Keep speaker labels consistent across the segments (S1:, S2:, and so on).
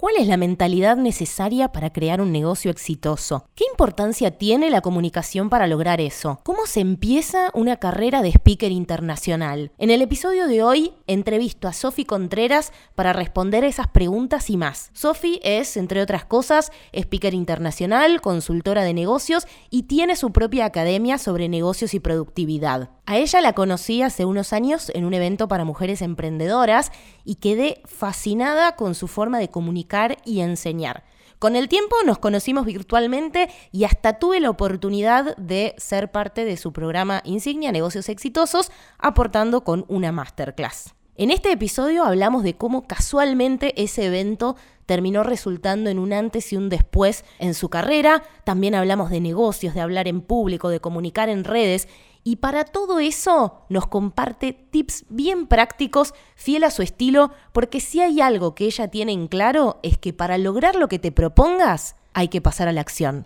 S1: ¿Cuál es la mentalidad necesaria para crear un negocio exitoso? ¿Qué importancia tiene la comunicación para lograr eso? ¿Cómo se empieza una carrera de speaker internacional? En el episodio de hoy entrevisto a Sofi Contreras para responder esas preguntas y más. Sofi es, entre otras cosas, speaker internacional, consultora de negocios y tiene su propia academia sobre negocios y productividad. A ella la conocí hace unos años en un evento para mujeres emprendedoras y quedé fascinada con su forma de comunicar y enseñar. Con el tiempo nos conocimos virtualmente y hasta tuve la oportunidad de ser parte de su programa Insignia Negocios Exitosos, aportando con una masterclass. En este episodio hablamos de cómo casualmente ese evento terminó resultando en un antes y un después en su carrera. También hablamos de negocios, de hablar en público, de comunicar en redes y para todo eso nos comparte tips bien prácticos, fiel a su estilo, porque si hay algo que ella tiene en claro es que para lograr lo que te propongas hay que pasar a la acción.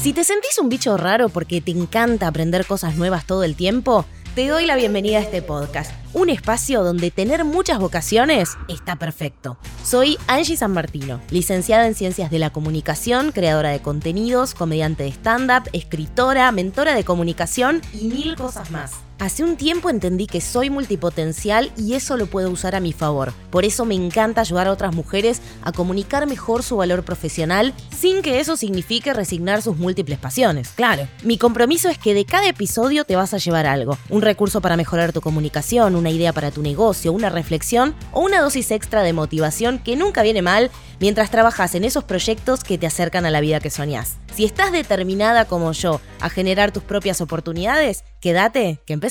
S1: Si te sentís un bicho raro porque te encanta aprender cosas nuevas todo el tiempo, te doy la bienvenida a este podcast, un espacio donde tener muchas vocaciones está perfecto. Soy Angie San Martino, licenciada en Ciencias de la Comunicación, creadora de contenidos, comediante de stand-up, escritora, mentora de comunicación y mil cosas más. Hace un tiempo entendí que soy multipotencial y eso lo puedo usar a mi favor. Por eso me encanta ayudar a otras mujeres a comunicar mejor su valor profesional sin que eso signifique resignar sus múltiples pasiones. Claro, mi compromiso es que de cada episodio te vas a llevar algo. Un recurso para mejorar tu comunicación, una idea para tu negocio, una reflexión o una dosis extra de motivación que nunca viene mal mientras trabajas en esos proyectos que te acercan a la vida que soñás. Si estás determinada como yo a generar tus propias oportunidades, quédate, que empezamos.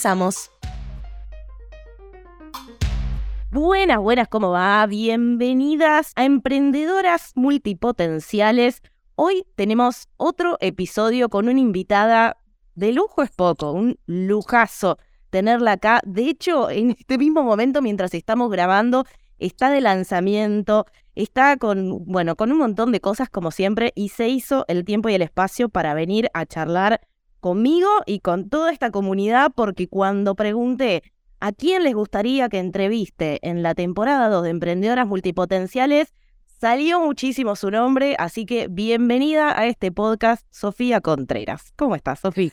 S1: Buenas, buenas, ¿cómo va? Bienvenidas a Emprendedoras Multipotenciales. Hoy tenemos otro episodio con una invitada de lujo es poco, un lujazo tenerla acá. De hecho, en este mismo momento, mientras estamos grabando, está de lanzamiento, está con, bueno, con un montón de cosas como siempre y se hizo el tiempo y el espacio para venir a charlar conmigo y con toda esta comunidad porque cuando pregunté a quién les gustaría que entreviste en la temporada 2 de Emprendedoras Multipotenciales, salió muchísimo su nombre, así que bienvenida a este podcast, Sofía Contreras. ¿Cómo estás, Sofía?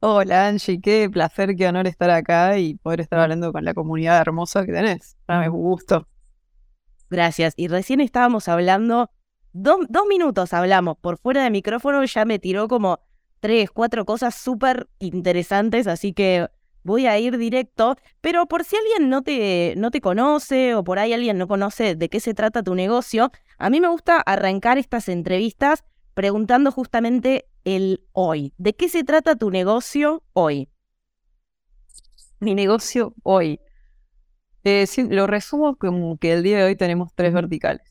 S2: Hola Angie, qué placer, qué honor estar acá y poder estar hablando con la comunidad hermosa que tenés. Para un gusto.
S1: Gracias. Y recién estábamos hablando, dos minutos hablamos por fuera de micrófono, ya me tiró como tres, cuatro cosas súper interesantes, así que voy a ir directo. Pero por si alguien no te, no te conoce o por ahí alguien no conoce de qué se trata tu negocio, a mí me gusta arrancar estas entrevistas preguntando justamente el hoy. ¿De qué se trata tu negocio hoy?
S2: Mi negocio hoy. Eh, lo resumo como que el día de hoy tenemos tres verticales.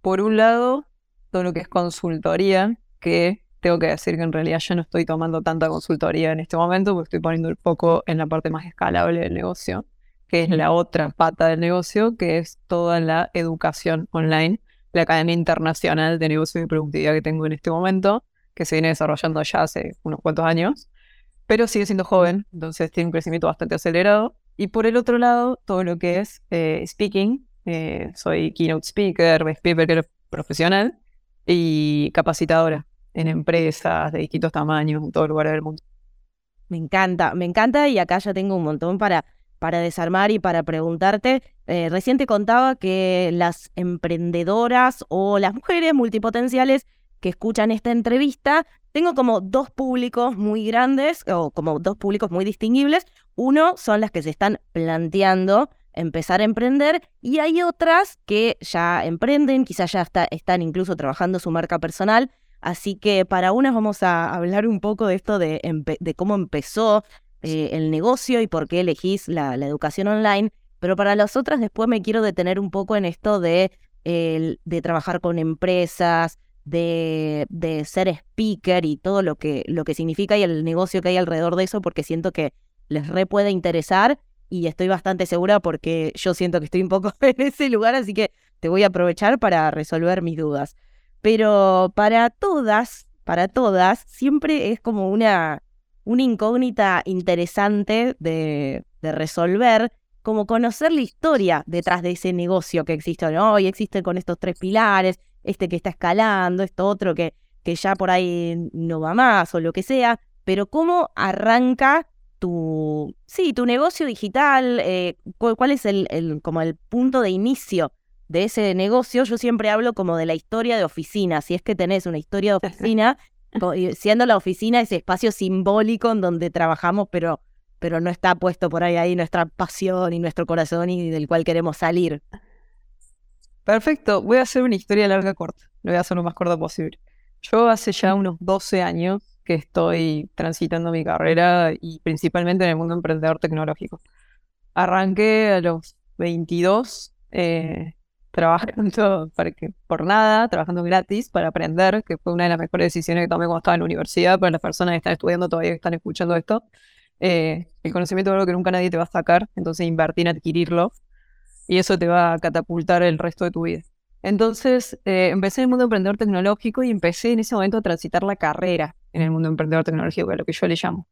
S2: Por un lado, todo lo que es consultoría, que tengo que decir que en realidad yo no estoy tomando tanta consultoría en este momento, porque estoy poniendo el foco en la parte más escalable del negocio, que es la otra pata del negocio, que es toda la educación online, la Academia Internacional de Negocios y Productividad que tengo en este momento, que se viene desarrollando ya hace unos cuantos años, pero sigue siendo joven, entonces tiene un crecimiento bastante acelerado. Y por el otro lado, todo lo que es eh, speaking, eh, soy keynote speaker, speaker profesional y capacitadora en empresas de distintos tamaños en todo lugar del mundo.
S1: Me encanta, me encanta y acá ya tengo un montón para, para desarmar y para preguntarte. Eh, recién te contaba que las emprendedoras o las mujeres multipotenciales que escuchan esta entrevista, tengo como dos públicos muy grandes o como dos públicos muy distinguibles. Uno son las que se están planteando empezar a emprender y hay otras que ya emprenden, quizás ya están incluso trabajando su marca personal. Así que para unas vamos a hablar un poco de esto de, cómo empezó eh, el negocio y por qué elegís la, educación online. Pero para las otras después me quiero detener un poco en esto de, trabajar con empresas, de, de, ser speaker y todo lo que, lo que significa y el negocio que hay alrededor de eso, porque siento que les re puede interesar y estoy bastante segura porque yo siento que estoy un poco en ese lugar, así que te voy a aprovechar para resolver mis dudas. Pero para todas, para todas, siempre es como una, una incógnita interesante de, resolver como conocer la historia detrás de ese negocio que existe hoy. Existe con estos tres pilares, este que está escalando, esto otro que, que ya por ahí no va más o lo que sea, pero cómo arranca tu, sí, tu negocio digital, eh, cuál, es el, como el punto de inicio de ese negocio. Yo siempre hablo como de la historia de oficina, si es que tenés una historia de oficina, siendo la oficina ese espacio simbólico en donde trabajamos, pero, pero no está puesto por ahí, ahí nuestra pasión y nuestro corazón y del cual queremos salir.
S2: Perfecto, voy a hacer una historia larga corta, lo voy a hacer lo más corta posible. Yo hace ya unos 12 años que estoy transitando mi carrera y principalmente en el mundo emprendedor tecnológico. Arranqué a los 22 eh, trabajando por nada, trabajando gratis para aprender, que fue una de las mejores decisiones que tomé cuando estaba en la universidad, para las personas que están estudiando todavía, que están escuchando esto. Eh, el conocimiento es algo que nunca nadie te va a sacar, entonces invertir en adquirirlo y eso te va a catapultar el resto de tu vida. Entonces, eh, empecé en el mundo emprendedor tecnológico y empecé en ese momento a transitar la carrera en el mundo emprendedor tecnológico, que es lo que yo le llamo.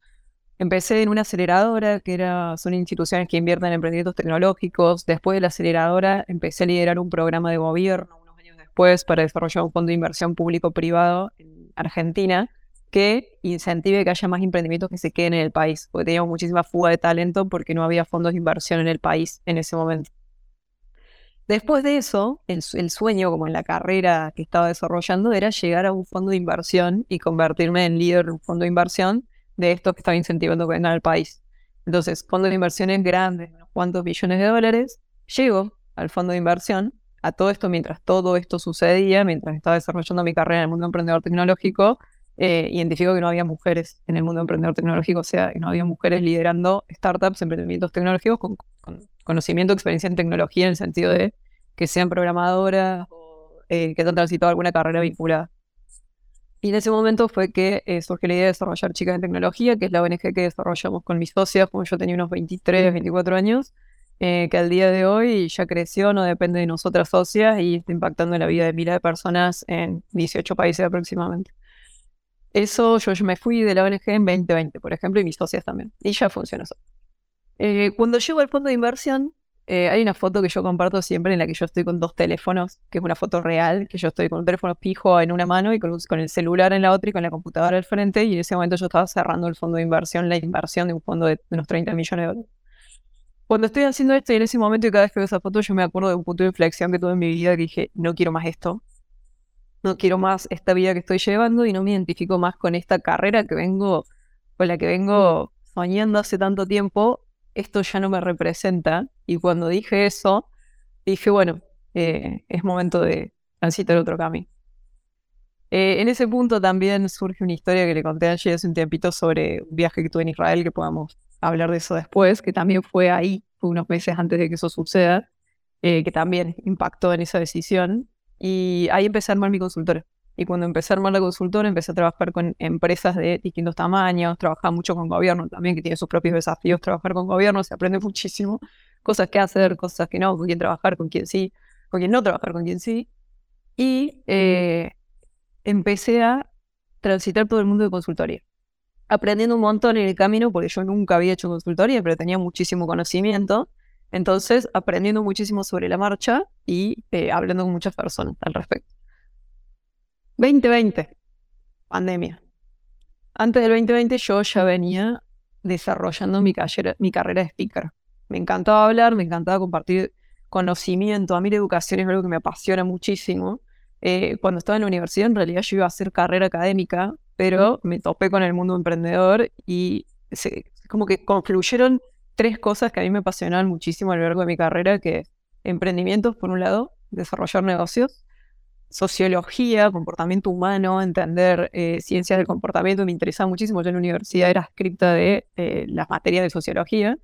S2: Empecé en una aceleradora, que era, son instituciones que invierten en emprendimientos tecnológicos. Después de la aceleradora, empecé a liderar un programa de gobierno unos años después para desarrollar un fondo de inversión público-privado en Argentina que incentive que haya más emprendimientos que se queden en el país, porque teníamos muchísima fuga de talento porque no había fondos de inversión en el país en ese momento. Después de eso, el, sueño, como en la carrera que estaba desarrollando, era llegar a un fondo de inversión y convertirme en líder de un fondo de inversión de estos que estaba incentivando que vengan al país. Entonces, fondos de inversiones grandes, unos cuantos billones de dólares, llego al fondo de inversión, a todo esto mientras todo esto sucedía, mientras estaba desarrollando mi carrera en el mundo emprendedor tecnológico, eh, identifico que no había mujeres en el mundo emprendedor tecnológico, o sea, que no había mujeres liderando startups, emprendimientos tecnológicos con, con conocimiento, experiencia en tecnología en el sentido de que sean programadoras o eh, que hayan transitado alguna carrera vinculada. Y en ese momento fue que eh, surgió la idea de desarrollar Chicas en Tecnología, que es la ONG que desarrollamos con mis socias, como yo tenía unos 23, 24 años, eh, que al día de hoy ya creció, no depende de nosotras socias y está impactando en la vida de miles de personas en 18 países aproximadamente. Eso yo, yo me fui de la ONG en 2020, por ejemplo, y mis socias también. Y ya funciona eso. Eh, cuando llego al fondo de inversión, eh, hay una foto que yo comparto siempre en la que yo estoy con dos teléfonos, que es una foto real, que yo estoy con un teléfono fijo en una mano y con, con, el celular en la otra y con la computadora al frente. Y en ese momento yo estaba cerrando el fondo de inversión, la inversión de un fondo de, unos 30 millones de dólares. Cuando estoy haciendo esto y en ese momento y cada vez que veo esa foto, yo me acuerdo de un punto de inflexión que tuve en mi vida que dije, no quiero más esto. No quiero más esta vida que estoy llevando y no me identifico más con esta carrera que vengo, con la que vengo soñando hace tanto tiempo esto ya no me representa. Y cuando dije eso, dije, bueno, eh, es momento de transitar otro camino. Eh, en ese punto también surge una historia que le conté ayer hace un tiempito sobre un viaje que tuve en Israel, que podamos hablar de eso después, que también fue ahí, fue unos meses antes de que eso suceda, eh, que también impactó en esa decisión. Y ahí empecé a armar mi consultora. Y cuando empecé a armar la consultora, empecé a trabajar con empresas de distintos tamaños, trabajaba mucho con gobierno también, que tiene sus propios desafíos. Trabajar con gobierno se aprende muchísimo. Cosas que hacer, cosas que no, con quién trabajar, con quién sí, con quién no trabajar, con quién sí. Y eh, empecé a transitar todo el mundo de consultoría. Aprendiendo un montón en el camino, porque yo nunca había hecho consultoría, pero tenía muchísimo conocimiento. Entonces, aprendiendo muchísimo sobre la marcha y eh, hablando con muchas personas al respecto. 2020, pandemia. Antes del 2020 yo ya venía desarrollando mi, mi carrera de speaker. Me encantaba hablar, me encantaba compartir conocimiento. A mí la educación es algo que me apasiona muchísimo. Eh, cuando estaba en la universidad en realidad yo iba a hacer carrera académica, pero me topé con el mundo emprendedor y como que confluyeron tres cosas que a mí me apasionaban muchísimo a lo largo de mi carrera, que emprendimientos por un lado, desarrollar negocios, sociología, comportamiento humano, entender eh, ciencias del comportamiento, me interesaba muchísimo. Yo en la universidad era escrita de eh, las materias de sociología.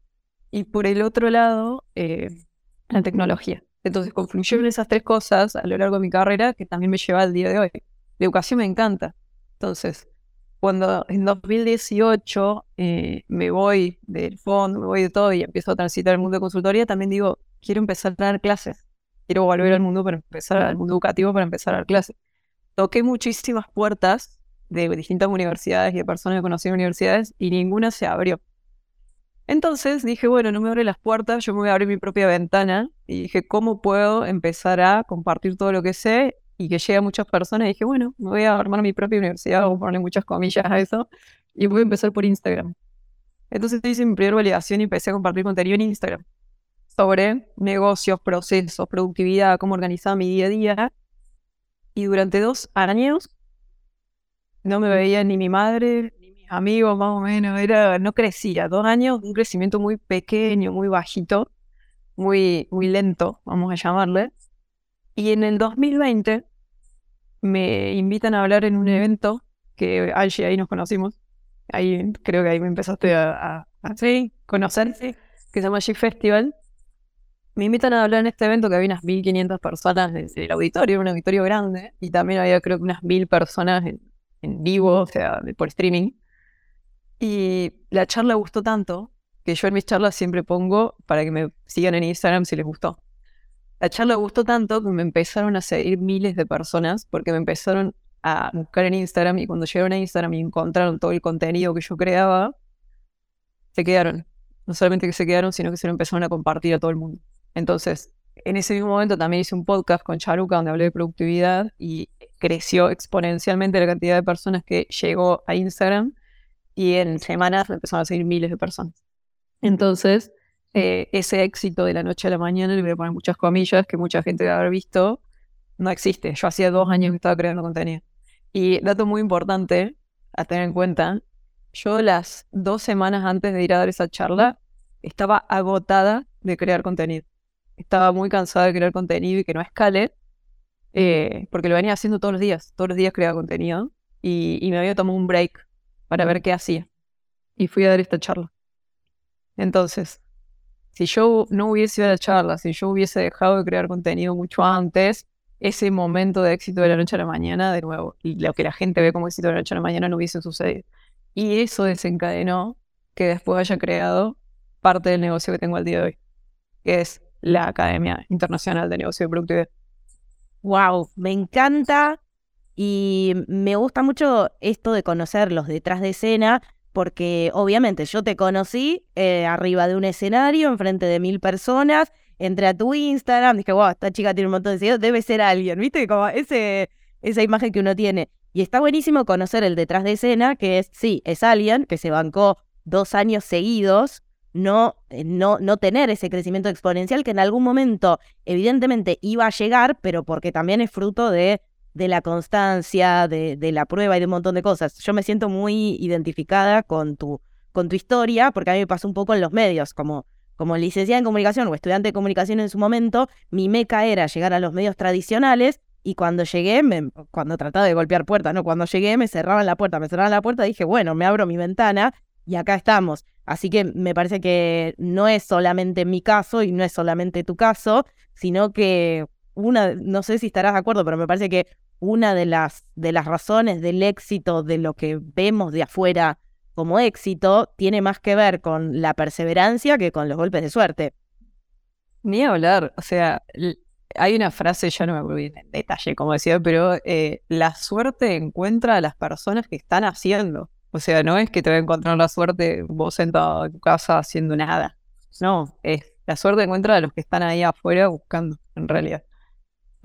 S2: Y por el otro lado, eh, la tecnología. Entonces confluyeron esas tres cosas a lo largo de mi carrera que también me lleva al día de hoy. La educación me encanta. Entonces, cuando en 2018 me voy del fondo, me voy de todo y empiezo a transitar el mundo de consultoría, también digo, quiero empezar a dar clases quiero volver al mundo para empezar, al mundo educativo para empezar a dar clases. Toqué muchísimas puertas de distintas universidades y de personas que conocí en universidades y ninguna se abrió. Entonces dije, bueno, no me abre las puertas, yo me voy a abrir mi propia ventana. Y dije, ¿cómo puedo empezar a compartir todo lo que sé y que llegue a muchas personas? Y dije, bueno, me voy a armar mi propia universidad, voy a ponerle muchas comillas a eso, y voy a empezar por Instagram. Entonces hice mi primera validación y empecé a compartir contenido en Instagram sobre negocios, procesos, productividad, cómo organizaba mi día a día. Y durante dos años no me veía ni mi madre, mis amigos, más o menos. Era, no crecía. Dos años, un crecimiento muy pequeño, muy bajito, muy, muy lento, vamos a llamarle. Y en el 2020 me invitan a hablar en un evento que Angie ahí nos conocimos. Ahí creo que ahí me empezaste a, conocer, que se llama G Festival. Me invitan a hablar en este evento que había unas 1500 personas en el auditorio, un auditorio grande, y también había creo que unas 1000 personas en, en vivo, o sea, por streaming. Y la charla gustó tanto que yo en mis charlas siempre pongo para que me sigan en Instagram si les gustó. La charla gustó tanto que me empezaron a seguir miles de personas porque me empezaron a buscar en Instagram y cuando llegaron a Instagram y encontraron todo el contenido que yo creaba, se quedaron. No solamente que se quedaron, sino que se lo empezaron a compartir a todo el mundo. Entonces, en ese mismo momento también hice un podcast con Charuca donde hablé de productividad y creció exponencialmente la cantidad de personas que llegó a Instagram y en semanas me empezaron a seguir miles de personas. Entonces, eh, ese éxito de la noche a la mañana, le voy a poner muchas comillas que mucha gente debe haber visto, no existe. Yo hacía dos años que estaba creando contenido. Y dato muy importante a tener en cuenta, yo las dos semanas antes de ir a dar esa charla estaba agotada de crear contenido. Estaba muy cansada de crear contenido y que no escale eh, porque lo venía haciendo todos los días, todos los días creaba contenido y, me había tomado un break para ver qué hacía. Y fui a dar esta charla. Entonces, si yo no hubiese ido a la charla, si yo hubiese dejado de crear contenido mucho antes, ese momento de éxito de la noche a la mañana, de nuevo, y lo que la gente ve como éxito de la noche a la mañana no hubiese sucedido. Y eso desencadenó que después haya creado parte del negocio que tengo al día de hoy, que es la Academia Internacional de Negocio de Productividad.
S1: Wow, me encanta y me gusta mucho esto de conocer los detrás de escena, porque obviamente yo te conocí eh, arriba de un escenario, enfrente de mil personas, entré a tu Instagram, dije, wow, esta chica tiene un montón de seguidores, debe ser alguien, ¿viste? Como ese, esa imagen que uno tiene. Y está buenísimo conocer el detrás de escena, que es, sí, es alguien que se bancó dos años seguidos no, eh, no, no tener ese crecimiento exponencial que en algún momento evidentemente iba a llegar, pero porque también es fruto de, de la constancia, de, de, la prueba y de un montón de cosas. Yo me siento muy identificada con tu, con tu historia, porque a mí me pasó un poco en los medios, como, como licenciada en comunicación o estudiante de comunicación en su momento, mi meca era llegar a los medios tradicionales y cuando llegué, me, cuando trataba de golpear puertas, no, cuando llegué me cerraban la puerta, me cerraban la puerta, dije, bueno, me abro mi ventana y acá estamos. Así que me parece que no es solamente mi caso y no es solamente tu caso, sino que una, no sé si estarás de acuerdo, pero me parece que una de las, de las razones del éxito de lo que vemos de afuera como éxito tiene más que ver con la perseverancia que con los golpes de suerte.
S2: Ni hablar, o sea, hay una frase, ya no me acuerdo en detalle como decía, pero eh, la suerte encuentra a las personas que están haciendo. O sea, no es que te va a encontrar la suerte vos sentado en tu casa haciendo nada. No, es la suerte encuentra a los que están ahí afuera buscando, en realidad.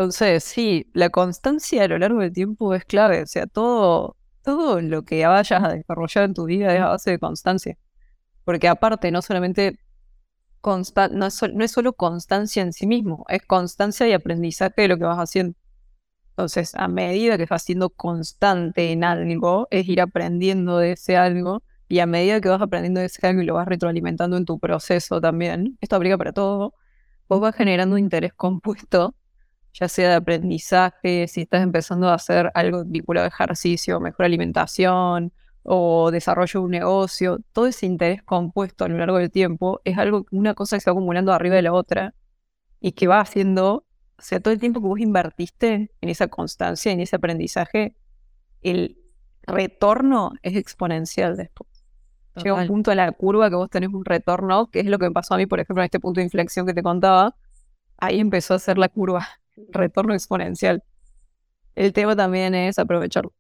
S2: Entonces, sí, la constancia a lo largo del tiempo es clave. O sea, todo, todo lo que vayas a desarrollar en tu vida es a base de constancia. Porque aparte, no solamente no, es, no es solo constancia en sí mismo, es constancia y aprendizaje de lo que vas haciendo. Entonces, a medida que vas siendo constante en algo, es ir aprendiendo de ese algo. Y a medida que vas aprendiendo de ese algo y lo vas retroalimentando en tu proceso también, esto aplica para todo, vos vas generando interés compuesto, ya sea de aprendizaje, si estás empezando a hacer algo vinculado a ejercicio, mejor alimentación o desarrollo de un negocio, todo ese interés compuesto a lo largo del tiempo es algo, una cosa que se va acumulando arriba de la otra y que va haciendo o sea, todo el tiempo que vos invertiste en esa constancia, en ese aprendizaje, el retorno es exponencial después. Llega un punto en la curva que vos tenés un retorno, que es lo que me pasó a mí, por ejemplo, en este punto de inflexión que te contaba. Ahí empezó a ser la curva, retorno exponencial. El tema también es aprovecharlo.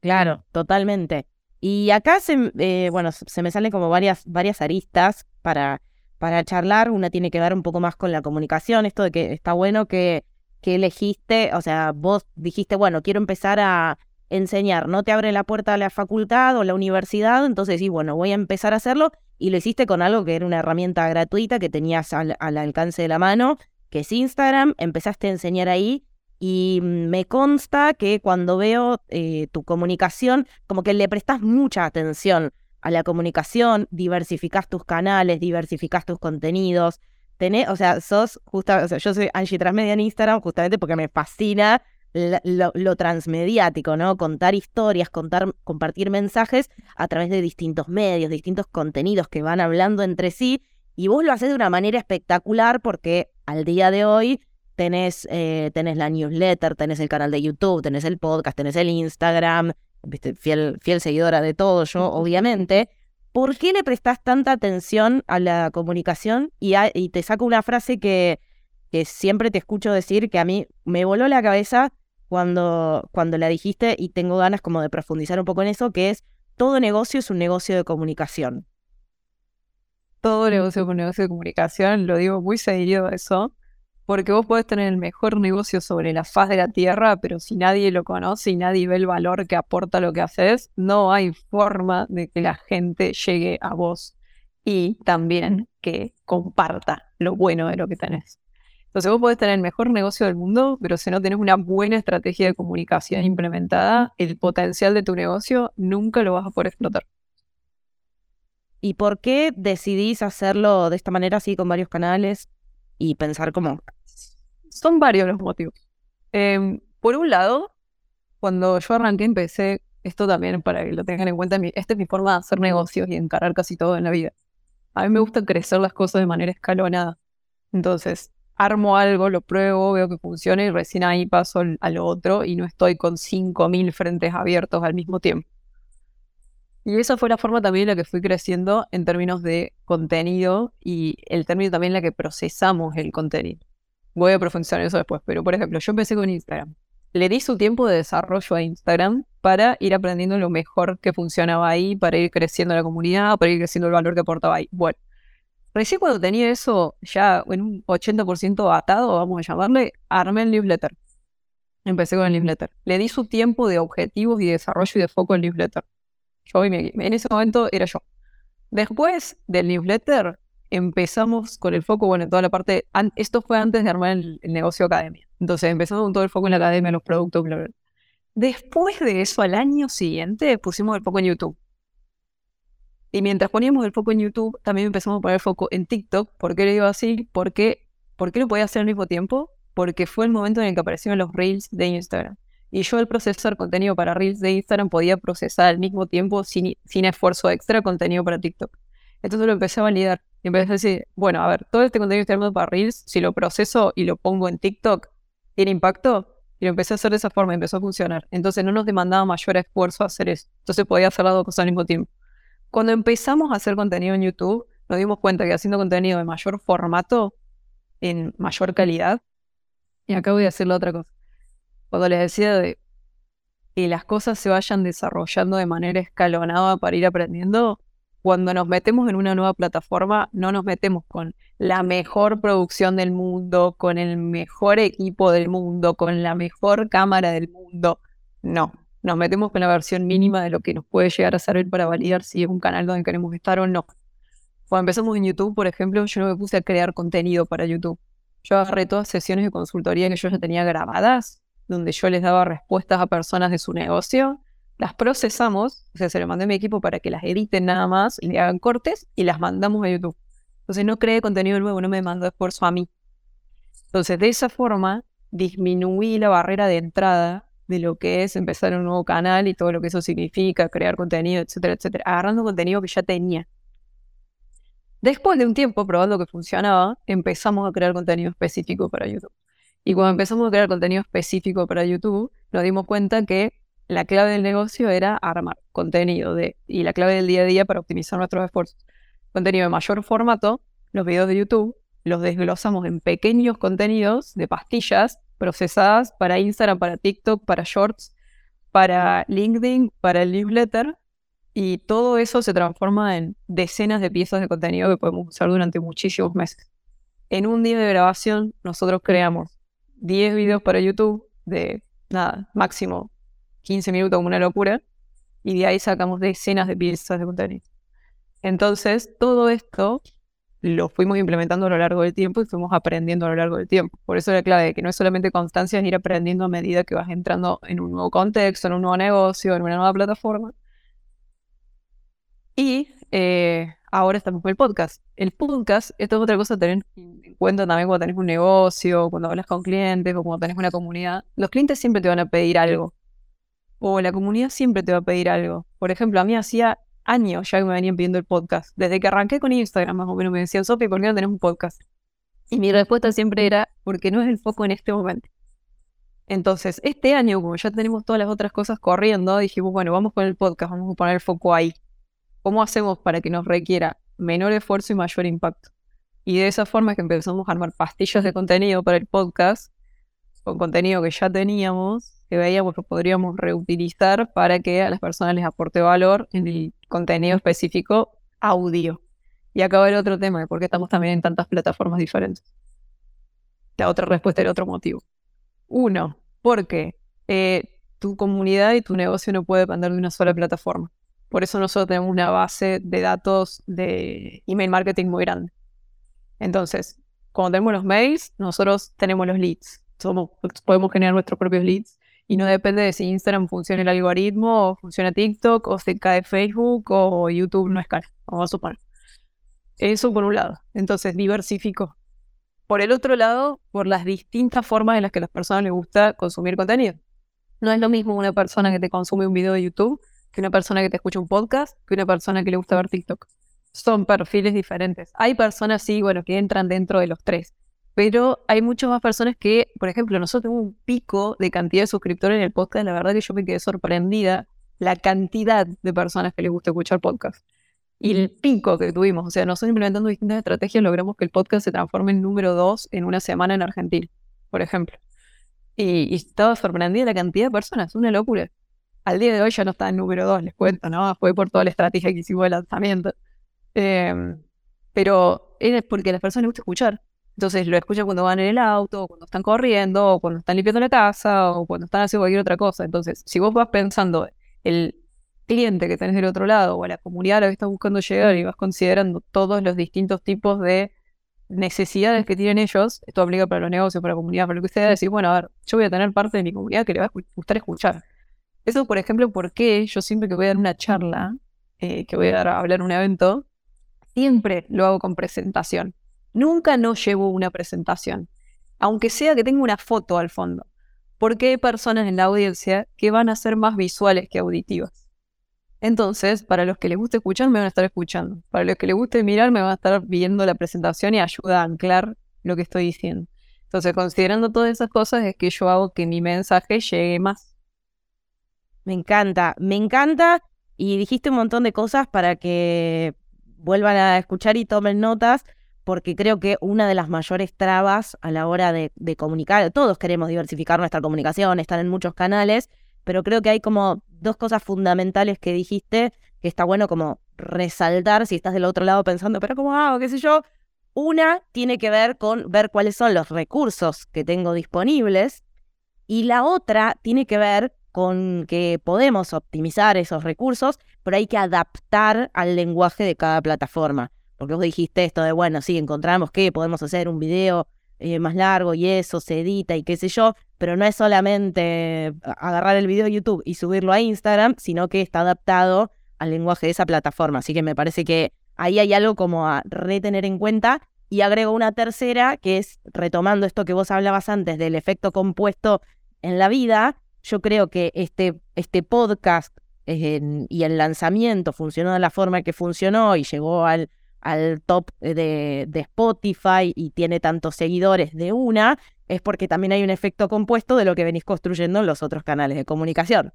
S1: Claro, totalmente. Y acá se, eh, bueno, se me salen como varias, varias aristas para, para charlar. Una tiene que ver un poco más con la comunicación, esto de que está bueno que, que elegiste, o sea, vos dijiste, bueno, quiero empezar a enseñar, no te abre la puerta a la facultad o la universidad, entonces sí, bueno, voy a empezar a hacerlo y lo hiciste con algo que era una herramienta gratuita que tenías al, alcance de la mano, que es Instagram, empezaste a enseñar ahí y me consta que cuando veo eh, tu comunicación, como que le prestas mucha atención a la comunicación, diversificás tus canales, diversificás tus contenidos, tenés, o sea, sos justo, o sea, yo soy Angie Transmedia en Instagram justamente porque me fascina lo, transmediático, ¿no? Contar historias, contar, compartir mensajes a través de distintos medios, distintos contenidos que van hablando entre sí. Y vos lo haces de una manera espectacular porque al día de hoy tenés, eh, tenés la newsletter, tenés el canal de YouTube, tenés el podcast, tenés el Instagram, ¿viste? Fiel, fiel seguidora de todo yo, obviamente. ¿Por qué le prestás tanta atención a la comunicación? Y, y te saco una frase que, que siempre te escucho decir que a mí me voló la cabeza cuando, cuando la dijiste y tengo ganas como de profundizar un poco en eso, que es todo negocio es un negocio de comunicación.
S2: Todo negocio es un negocio de comunicación, lo digo muy seguido eso, porque vos podés tener el mejor negocio sobre la faz de la tierra, pero si nadie lo conoce y nadie ve el valor que aporta lo que haces, no hay forma de que la gente llegue a vos y también que comparta lo bueno de lo que tenés. Entonces vos podés tener el mejor negocio del mundo, pero si no tenés una buena estrategia de comunicación implementada, el potencial de tu negocio nunca lo vas a poder explotar.
S1: ¿Y por qué decidís hacerlo de esta manera, así con varios canales y pensar cómo?
S2: Son varios los motivos. Em, por un lado, cuando yo arranqué, empecé, esto también para que lo tengan en cuenta, esta es mi forma de hacer negocios y encarar casi todo en la vida. A mí me gusta crecer las cosas de manera escalonada. Entonces, armo algo, lo pruebo, veo que funciona y recién ahí paso a lo otro y no estoy con 5.000 frentes abiertos al mismo tiempo. Y esa fue la forma también en la que fui creciendo en términos de contenido y el término también en la que procesamos el contenido. Voy a profundizar en eso después, pero por ejemplo, yo empecé con Instagram. Le di su tiempo de desarrollo a Instagram para ir aprendiendo lo mejor que funcionaba ahí, para ir creciendo la comunidad, para ir creciendo el valor que aportaba ahí. Bueno, Recién cuando tenía eso ya en un 80% atado, vamos a llamarle, armé el newsletter. Empecé con el newsletter. Le di su tiempo de objetivos y desarrollo y de foco al newsletter. Yo y mi, en ese momento era yo. Después del newsletter empezamos con el foco, bueno, en toda la parte, esto fue antes de armar el, negocio academia. Entonces empezamos con todo el foco en la academia, los productos, bla, bla. Después de eso, al año siguiente, pusimos el foco en YouTube. Y mientras poníamos el foco en YouTube, también empezamos a poner el foco en TikTok. ¿Por qué le digo así? Porque, ¿Por qué lo podía hacer al mismo tiempo? Porque fue el momento en el que aparecieron los Reels de Instagram. Y yo al procesar contenido para Reels de Instagram podía procesar al mismo tiempo, sin, sin esfuerzo extra, contenido para TikTok. Entonces lo empecé a validar. Y empecé a decir, bueno, a ver, todo este contenido que estoy armando para Reels, si lo proceso y lo pongo en TikTok, ¿tiene impacto? Y lo empecé a hacer de esa forma, empezó a funcionar. Entonces no nos demandaba mayor esfuerzo hacer eso. Entonces podía hacer las dos cosas al mismo tiempo. Cuando empezamos a hacer contenido en YouTube, nos dimos cuenta que haciendo contenido de mayor formato, en mayor calidad, y acá voy a decir la otra cosa. Cuando les decía de que las cosas se vayan desarrollando de manera escalonada para ir aprendiendo, cuando nos metemos en una nueva plataforma, no nos metemos con la mejor producción del mundo, con el mejor equipo del mundo, con la mejor cámara del mundo. No, nos metemos con la versión mínima de lo que nos puede llegar a servir para validar si es un canal donde queremos estar o no. Cuando empezamos en YouTube, por ejemplo, yo no me puse a crear contenido para YouTube. Yo agarré todas sesiones de consultoría que yo ya tenía grabadas, donde yo les daba respuestas a personas de su negocio, las procesamos, o sea, se las mandé a mi equipo para que las editen nada más y le hagan cortes y las mandamos a YouTube. Entonces no creé contenido nuevo, no me mandó esfuerzo a mí. Entonces, de esa forma, disminuí la barrera de entrada de lo que es empezar un nuevo canal y todo lo que eso significa, crear contenido, etcétera, etcétera, agarrando contenido que ya tenía. Después de un tiempo probando que funcionaba, empezamos a crear contenido específico para YouTube. Y cuando empezamos a crear contenido específico para YouTube, nos dimos cuenta que la clave del negocio era armar contenido y la clave del día a día para optimizar nuestros esfuerzos. Contenido de mayor formato, los videos de YouTube, los desglosamos en pequeños contenidos de pastillas procesadas para Instagram, para TikTok, para Shorts, para LinkedIn, para el newsletter. Y todo eso se transforma en decenas de piezas de contenido que podemos usar durante muchísimos meses. En un día de grabación, nosotros creamos 10 videos para YouTube de, nada, máximo 15 minutos como una locura, y de ahí sacamos decenas de piezas de contenido. Entonces, todo esto lo fuimos implementando a lo largo del tiempo y fuimos aprendiendo a lo largo del tiempo. Por eso la clave de que no es solamente constancia, es ir aprendiendo a medida que vas entrando en un nuevo contexto, en un nuevo negocio, en una nueva plataforma. Y eh, ahora estamos con el podcast. El podcast, esto es otra cosa tener en cuenta también cuando tenés un negocio, cuando hablas con clientes o cuando tenés una comunidad. Los clientes siempre te van a pedir algo. O la comunidad siempre te va a pedir algo. Por ejemplo, a mí hacía años ya que me venían pidiendo el podcast. Desde que arranqué con Instagram, más o menos me decían, Sofi, ¿por qué no tenés un podcast? Y mi respuesta siempre era, porque no es el foco en este momento. Entonces, este año, como ya tenemos todas las otras cosas corriendo, dijimos, bueno, vamos con el podcast, vamos a poner el foco ahí. ¿Cómo hacemos para que nos requiera menor esfuerzo y mayor impacto? Y de esa forma es que empezamos a armar pastillas de contenido para el podcast, con contenido que ya teníamos, que veíamos que podríamos reutilizar para que a las personas les aporte valor en el contenido específico audio. Y acá va el otro tema de por qué estamos también en tantas plataformas diferentes. La otra respuesta era otro motivo. Uno, porque eh, tu comunidad y tu negocio no puede depender de una sola plataforma. Por eso nosotros tenemos una base de datos de email marketing muy grande. Entonces, cuando tenemos los mails, nosotros tenemos los leads. Somos, podemos generar nuestros propios leads y no depende de si Instagram funciona el algoritmo o funciona TikTok o se cae Facebook o YouTube no escala, vamos a suponer. Eso por un lado. Entonces, diversifico. Por el otro lado, por las distintas formas en las que a las personas les gusta consumir contenido. No es lo mismo una persona que te consume un video de YouTube que una persona que te escucha un podcast que una persona que le gusta ver TikTok. Son perfiles diferentes. Hay personas, sí, bueno, que entran dentro de los tres pero hay muchas más personas que, por ejemplo, nosotros tenemos un pico de cantidad de suscriptores en el podcast, la verdad que yo me quedé sorprendida la cantidad de personas que les gusta escuchar podcast. Y el pico que tuvimos, o sea, nosotros implementando distintas estrategias logramos que el podcast se transforme en número dos en una semana en Argentina, por ejemplo. Y, estaba sorprendida la cantidad de personas, una locura. Al día de hoy ya no está en número dos, les cuento, ¿no? Fue por toda la estrategia que hicimos de lanzamiento. Em, pero es porque a las personas les gusta escuchar. Entonces lo escuchan cuando van en el auto, cuando están corriendo, o cuando están limpiando la casa, o cuando están haciendo cualquier otra cosa. Entonces, si vos vas pensando el cliente que tenés del otro lado, o la comunidad a la que estás buscando llegar, y vas considerando todos los distintos tipos de necesidades que tienen ellos, esto aplica para los negocios, para la comunidad, para lo que sea, decir, bueno, a ver, yo voy a tener parte de mi comunidad que le va a gustar escuchar. Eso, por ejemplo, porque yo siempre que voy a dar una charla, eh, que voy a, dar, a hablar en un evento, siempre lo hago con presentación. Nunca no llevo una presentación, aunque sea que tenga una foto al fondo, porque hay personas en la audiencia que van a ser más visuales que auditivas. Entonces, para los que les guste escuchar, me van a estar escuchando. Para los que les guste mirar, me van a estar viendo la presentación y ayuda a anclar lo que estoy diciendo. Entonces, considerando todas esas cosas, es que yo hago que mi mensaje llegue más.
S1: Me encanta, me encanta. Y dijiste un montón de cosas para que vuelvan a escuchar y tomen notas porque creo que una de las mayores trabas a la hora de, comunicar, todos queremos diversificar nuestra comunicación, estar en muchos canales, pero creo que hay como dos cosas fundamentales que dijiste que está bueno como resaltar si estás del otro lado pensando, pero ¿cómo hago? ¿Qué sé yo? Una tiene que ver con ver cuáles son los recursos que tengo disponibles y la otra tiene que ver con que podemos optimizar esos recursos, pero hay que adaptar al lenguaje de cada plataforma porque vos dijiste esto de, bueno, sí, encontramos que podemos hacer un video eh, más largo y eso se edita y qué sé yo, pero no es solamente agarrar el video de YouTube y subirlo a Instagram, sino que está adaptado al lenguaje de esa plataforma. Así que me parece que ahí hay algo como a retener en cuenta. Y agrego una tercera, que es retomando esto que vos hablabas antes del efecto compuesto en la vida. Yo creo que este, este podcast y el lanzamiento funcionó de la forma que funcionó y llegó al al top de, Spotify y tiene tantos seguidores de una, es porque también hay un efecto compuesto de lo que venís construyendo en los otros canales de comunicación.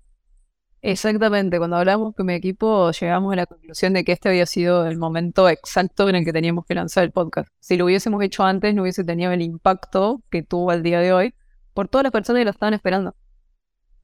S2: Exactamente, cuando hablamos con mi equipo llegamos a la conclusión de que este había sido el momento exacto en el que teníamos que lanzar el podcast. Si lo hubiésemos hecho antes no hubiese tenido el impacto que tuvo al día de hoy por todas las personas que lo estaban esperando.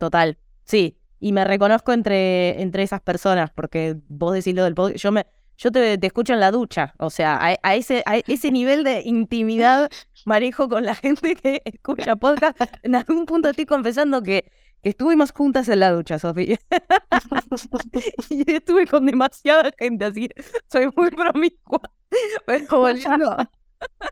S1: Total, sí. y me reconozco entre, entre esas personas, porque vos decís lo del podcast, yo me, yo te, escucho en la ducha, o sea, a, ese, a ese nivel de intimidad manejo con la gente que escucha podcast. En algún punto estoy confesando que, estuvimos juntas en la ducha, Sofía. y estuve con demasiada gente, así soy muy promiscua. Pero volviendo,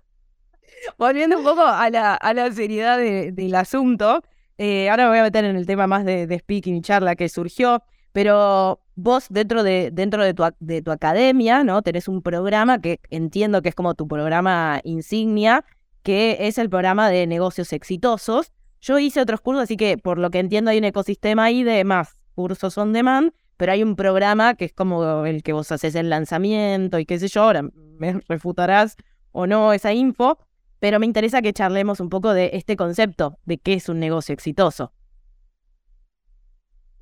S1: volviendo un poco a la, a la seriedad del asunto, eh, ahora me voy a meter en el tema más de, speaking y charla que surgió, pero vos dentro de, dentro de tu academia, ¿no? Tenés un programa que entiendo que es como tu programa insignia, que es el programa de negocios exitosos. Yo hice otros cursos, así que por lo que entiendo hay un ecosistema ahí de más cursos on demand, pero hay un programa que es como el que vos haces el lanzamiento y qué sé yo, ahora me refutarás o no esa info, pero me interesa que charlemos un poco de este concepto de qué es un negocio exitoso.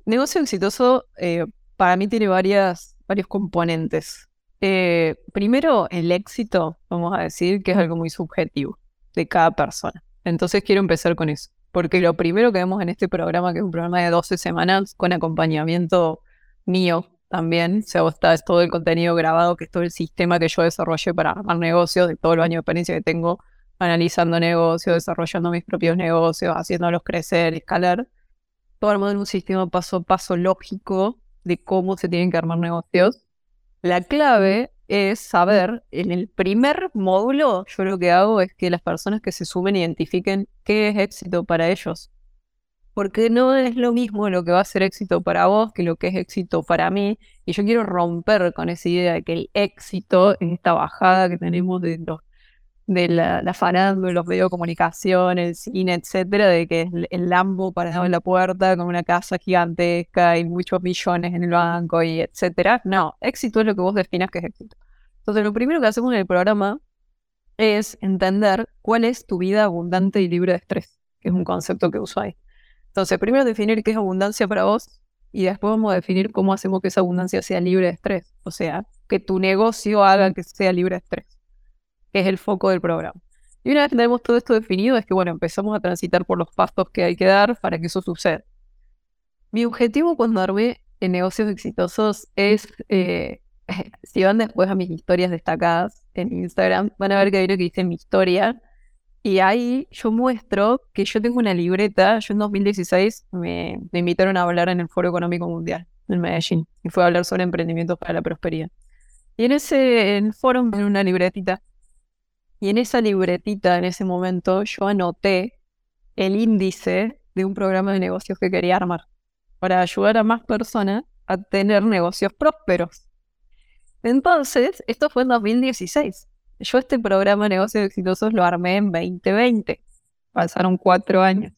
S2: Negocio exitoso eh, para mí tiene varias, varios componentes. Eh, primero, el éxito, vamos a decir, que es algo muy subjetivo de cada persona. Entonces quiero empezar con eso, porque lo primero que vemos en este programa, que es un programa de 12 semanas con acompañamiento mío también, o sea, está es todo el contenido grabado, que es todo el sistema que yo desarrollé para armar negocios, de todos los años de experiencia que tengo analizando negocios, desarrollando mis propios negocios, haciéndolos crecer, escalar, todo armado en un sistema paso a paso lógico de cómo se tienen que armar negocios. La clave es saber, en el primer módulo, yo lo que hago es que las personas que se sumen identifiquen qué es éxito para ellos. Porque no es lo mismo lo que va a ser éxito para vos que lo que es éxito para mí. Y yo quiero romper con esa idea de que el éxito es esta bajada que tenemos de los de la, la farándula, los medios de comunicación, el cine, etcétera, de que es el Lambo parado en la puerta con una casa gigantesca y muchos millones en el banco y etcétera. No, éxito es lo que vos definas que es éxito. Entonces, lo primero que hacemos en el programa es entender cuál es tu vida abundante y libre de estrés, que es un concepto que uso ahí. Entonces, primero definir qué es abundancia para vos y después vamos a definir cómo hacemos que esa abundancia sea libre de estrés. O sea, que tu negocio haga que sea libre de estrés es el foco del programa. Y una vez que tenemos todo esto definido, es que, bueno, empezamos a transitar por los pasos que hay que dar para que eso suceda. Mi objetivo cuando armé en negocios exitosos es, eh, si van después a mis historias destacadas en Instagram, van a ver que hay uno que dice mi historia. Y ahí yo muestro que yo tengo una libreta. Yo en 2016 me, me invitaron a hablar en el Foro Económico Mundial en Medellín. Y fue a hablar sobre emprendimientos para la prosperidad. Y en ese en foro me una libretita y en esa libretita, en ese momento, yo anoté el índice de un programa de negocios que quería armar para ayudar a más personas a tener negocios prósperos. Entonces, esto fue en 2016. Yo este programa de negocios exitosos lo armé en 2020. Pasaron cuatro años.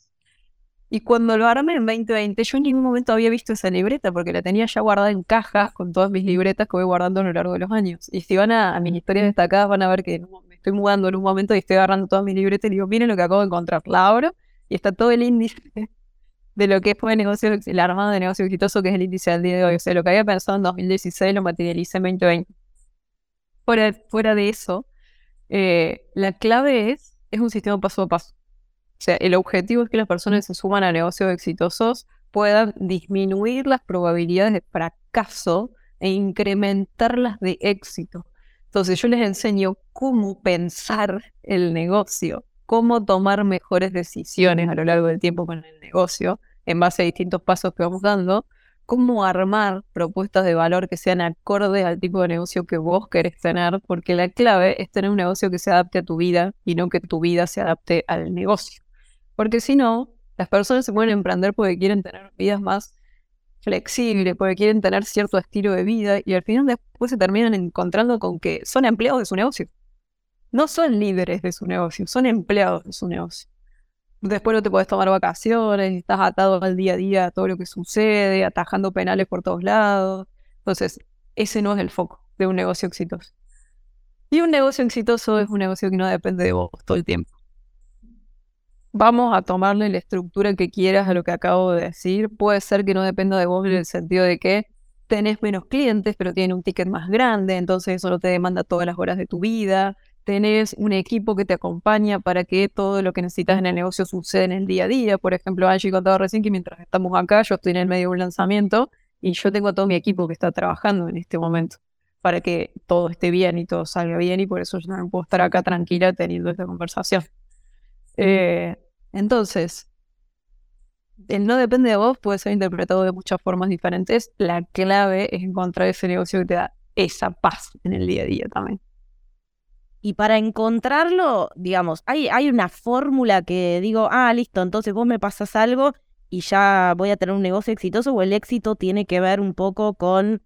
S2: Y cuando lo armé en 2020, yo en ningún momento había visto esa libreta porque la tenía ya guardada en cajas con todas mis libretas que voy guardando a lo largo de los años. Y si van a, a mis historias destacadas, van a ver que estoy mudando en un momento y estoy agarrando todas mis libretas y digo, miren lo que acabo de encontrar. La abro y está todo el índice de lo que fue el negocio, el armado de negocio exitoso, que es el índice del día de hoy. O sea, lo que había pensado en 2016 lo materialicé en 2020. Fuera, fuera de eso, eh, la clave es, es un sistema paso a paso. O sea, el objetivo es que las personas se suman a negocios exitosos puedan disminuir las probabilidades de fracaso e incrementarlas de éxito. Entonces yo les enseño cómo pensar el negocio, cómo tomar mejores decisiones a lo largo del tiempo con el negocio, en base a distintos pasos que vamos dando, cómo armar propuestas de valor que sean acordes al tipo de negocio que vos querés tener, porque la clave es tener un negocio que se adapte a tu vida y no que tu vida se adapte al negocio. Porque si no, las personas se pueden emprender porque quieren tener vidas más flexible, porque quieren tener cierto estilo de vida y al final después se terminan encontrando con que son empleados de su negocio. No son líderes de su negocio, son empleados de su negocio. Después no te puedes tomar vacaciones, estás atado al día a día a todo lo que sucede, atajando penales por todos lados. Entonces, ese no es el foco de un negocio exitoso. Y un negocio exitoso es un negocio que no depende de vos todo el tiempo vamos a tomarle la estructura que quieras a lo que acabo de decir. Puede ser que no dependa de vos en el sentido de que tenés menos clientes, pero tienen un ticket más grande, entonces eso no te demanda todas las horas de tu vida. tenés un equipo que te acompaña para que todo lo que necesitas en el negocio suceda en el día a día. Por ejemplo, Angie contaba recién que mientras estamos acá, yo estoy en el medio de un lanzamiento y yo tengo a todo mi equipo que está trabajando en este momento para que todo esté bien y todo salga bien y por eso yo no puedo estar acá tranquila teniendo esta conversación. Eh, entonces, el no depende de vos puede ser interpretado de muchas formas diferentes. La clave es encontrar ese negocio que te da esa paz en el día a día también.
S1: Y para encontrarlo, digamos, hay, hay una fórmula que digo, ah, listo, entonces vos me pasas algo y ya voy a tener un negocio exitoso, o el éxito tiene que ver un poco con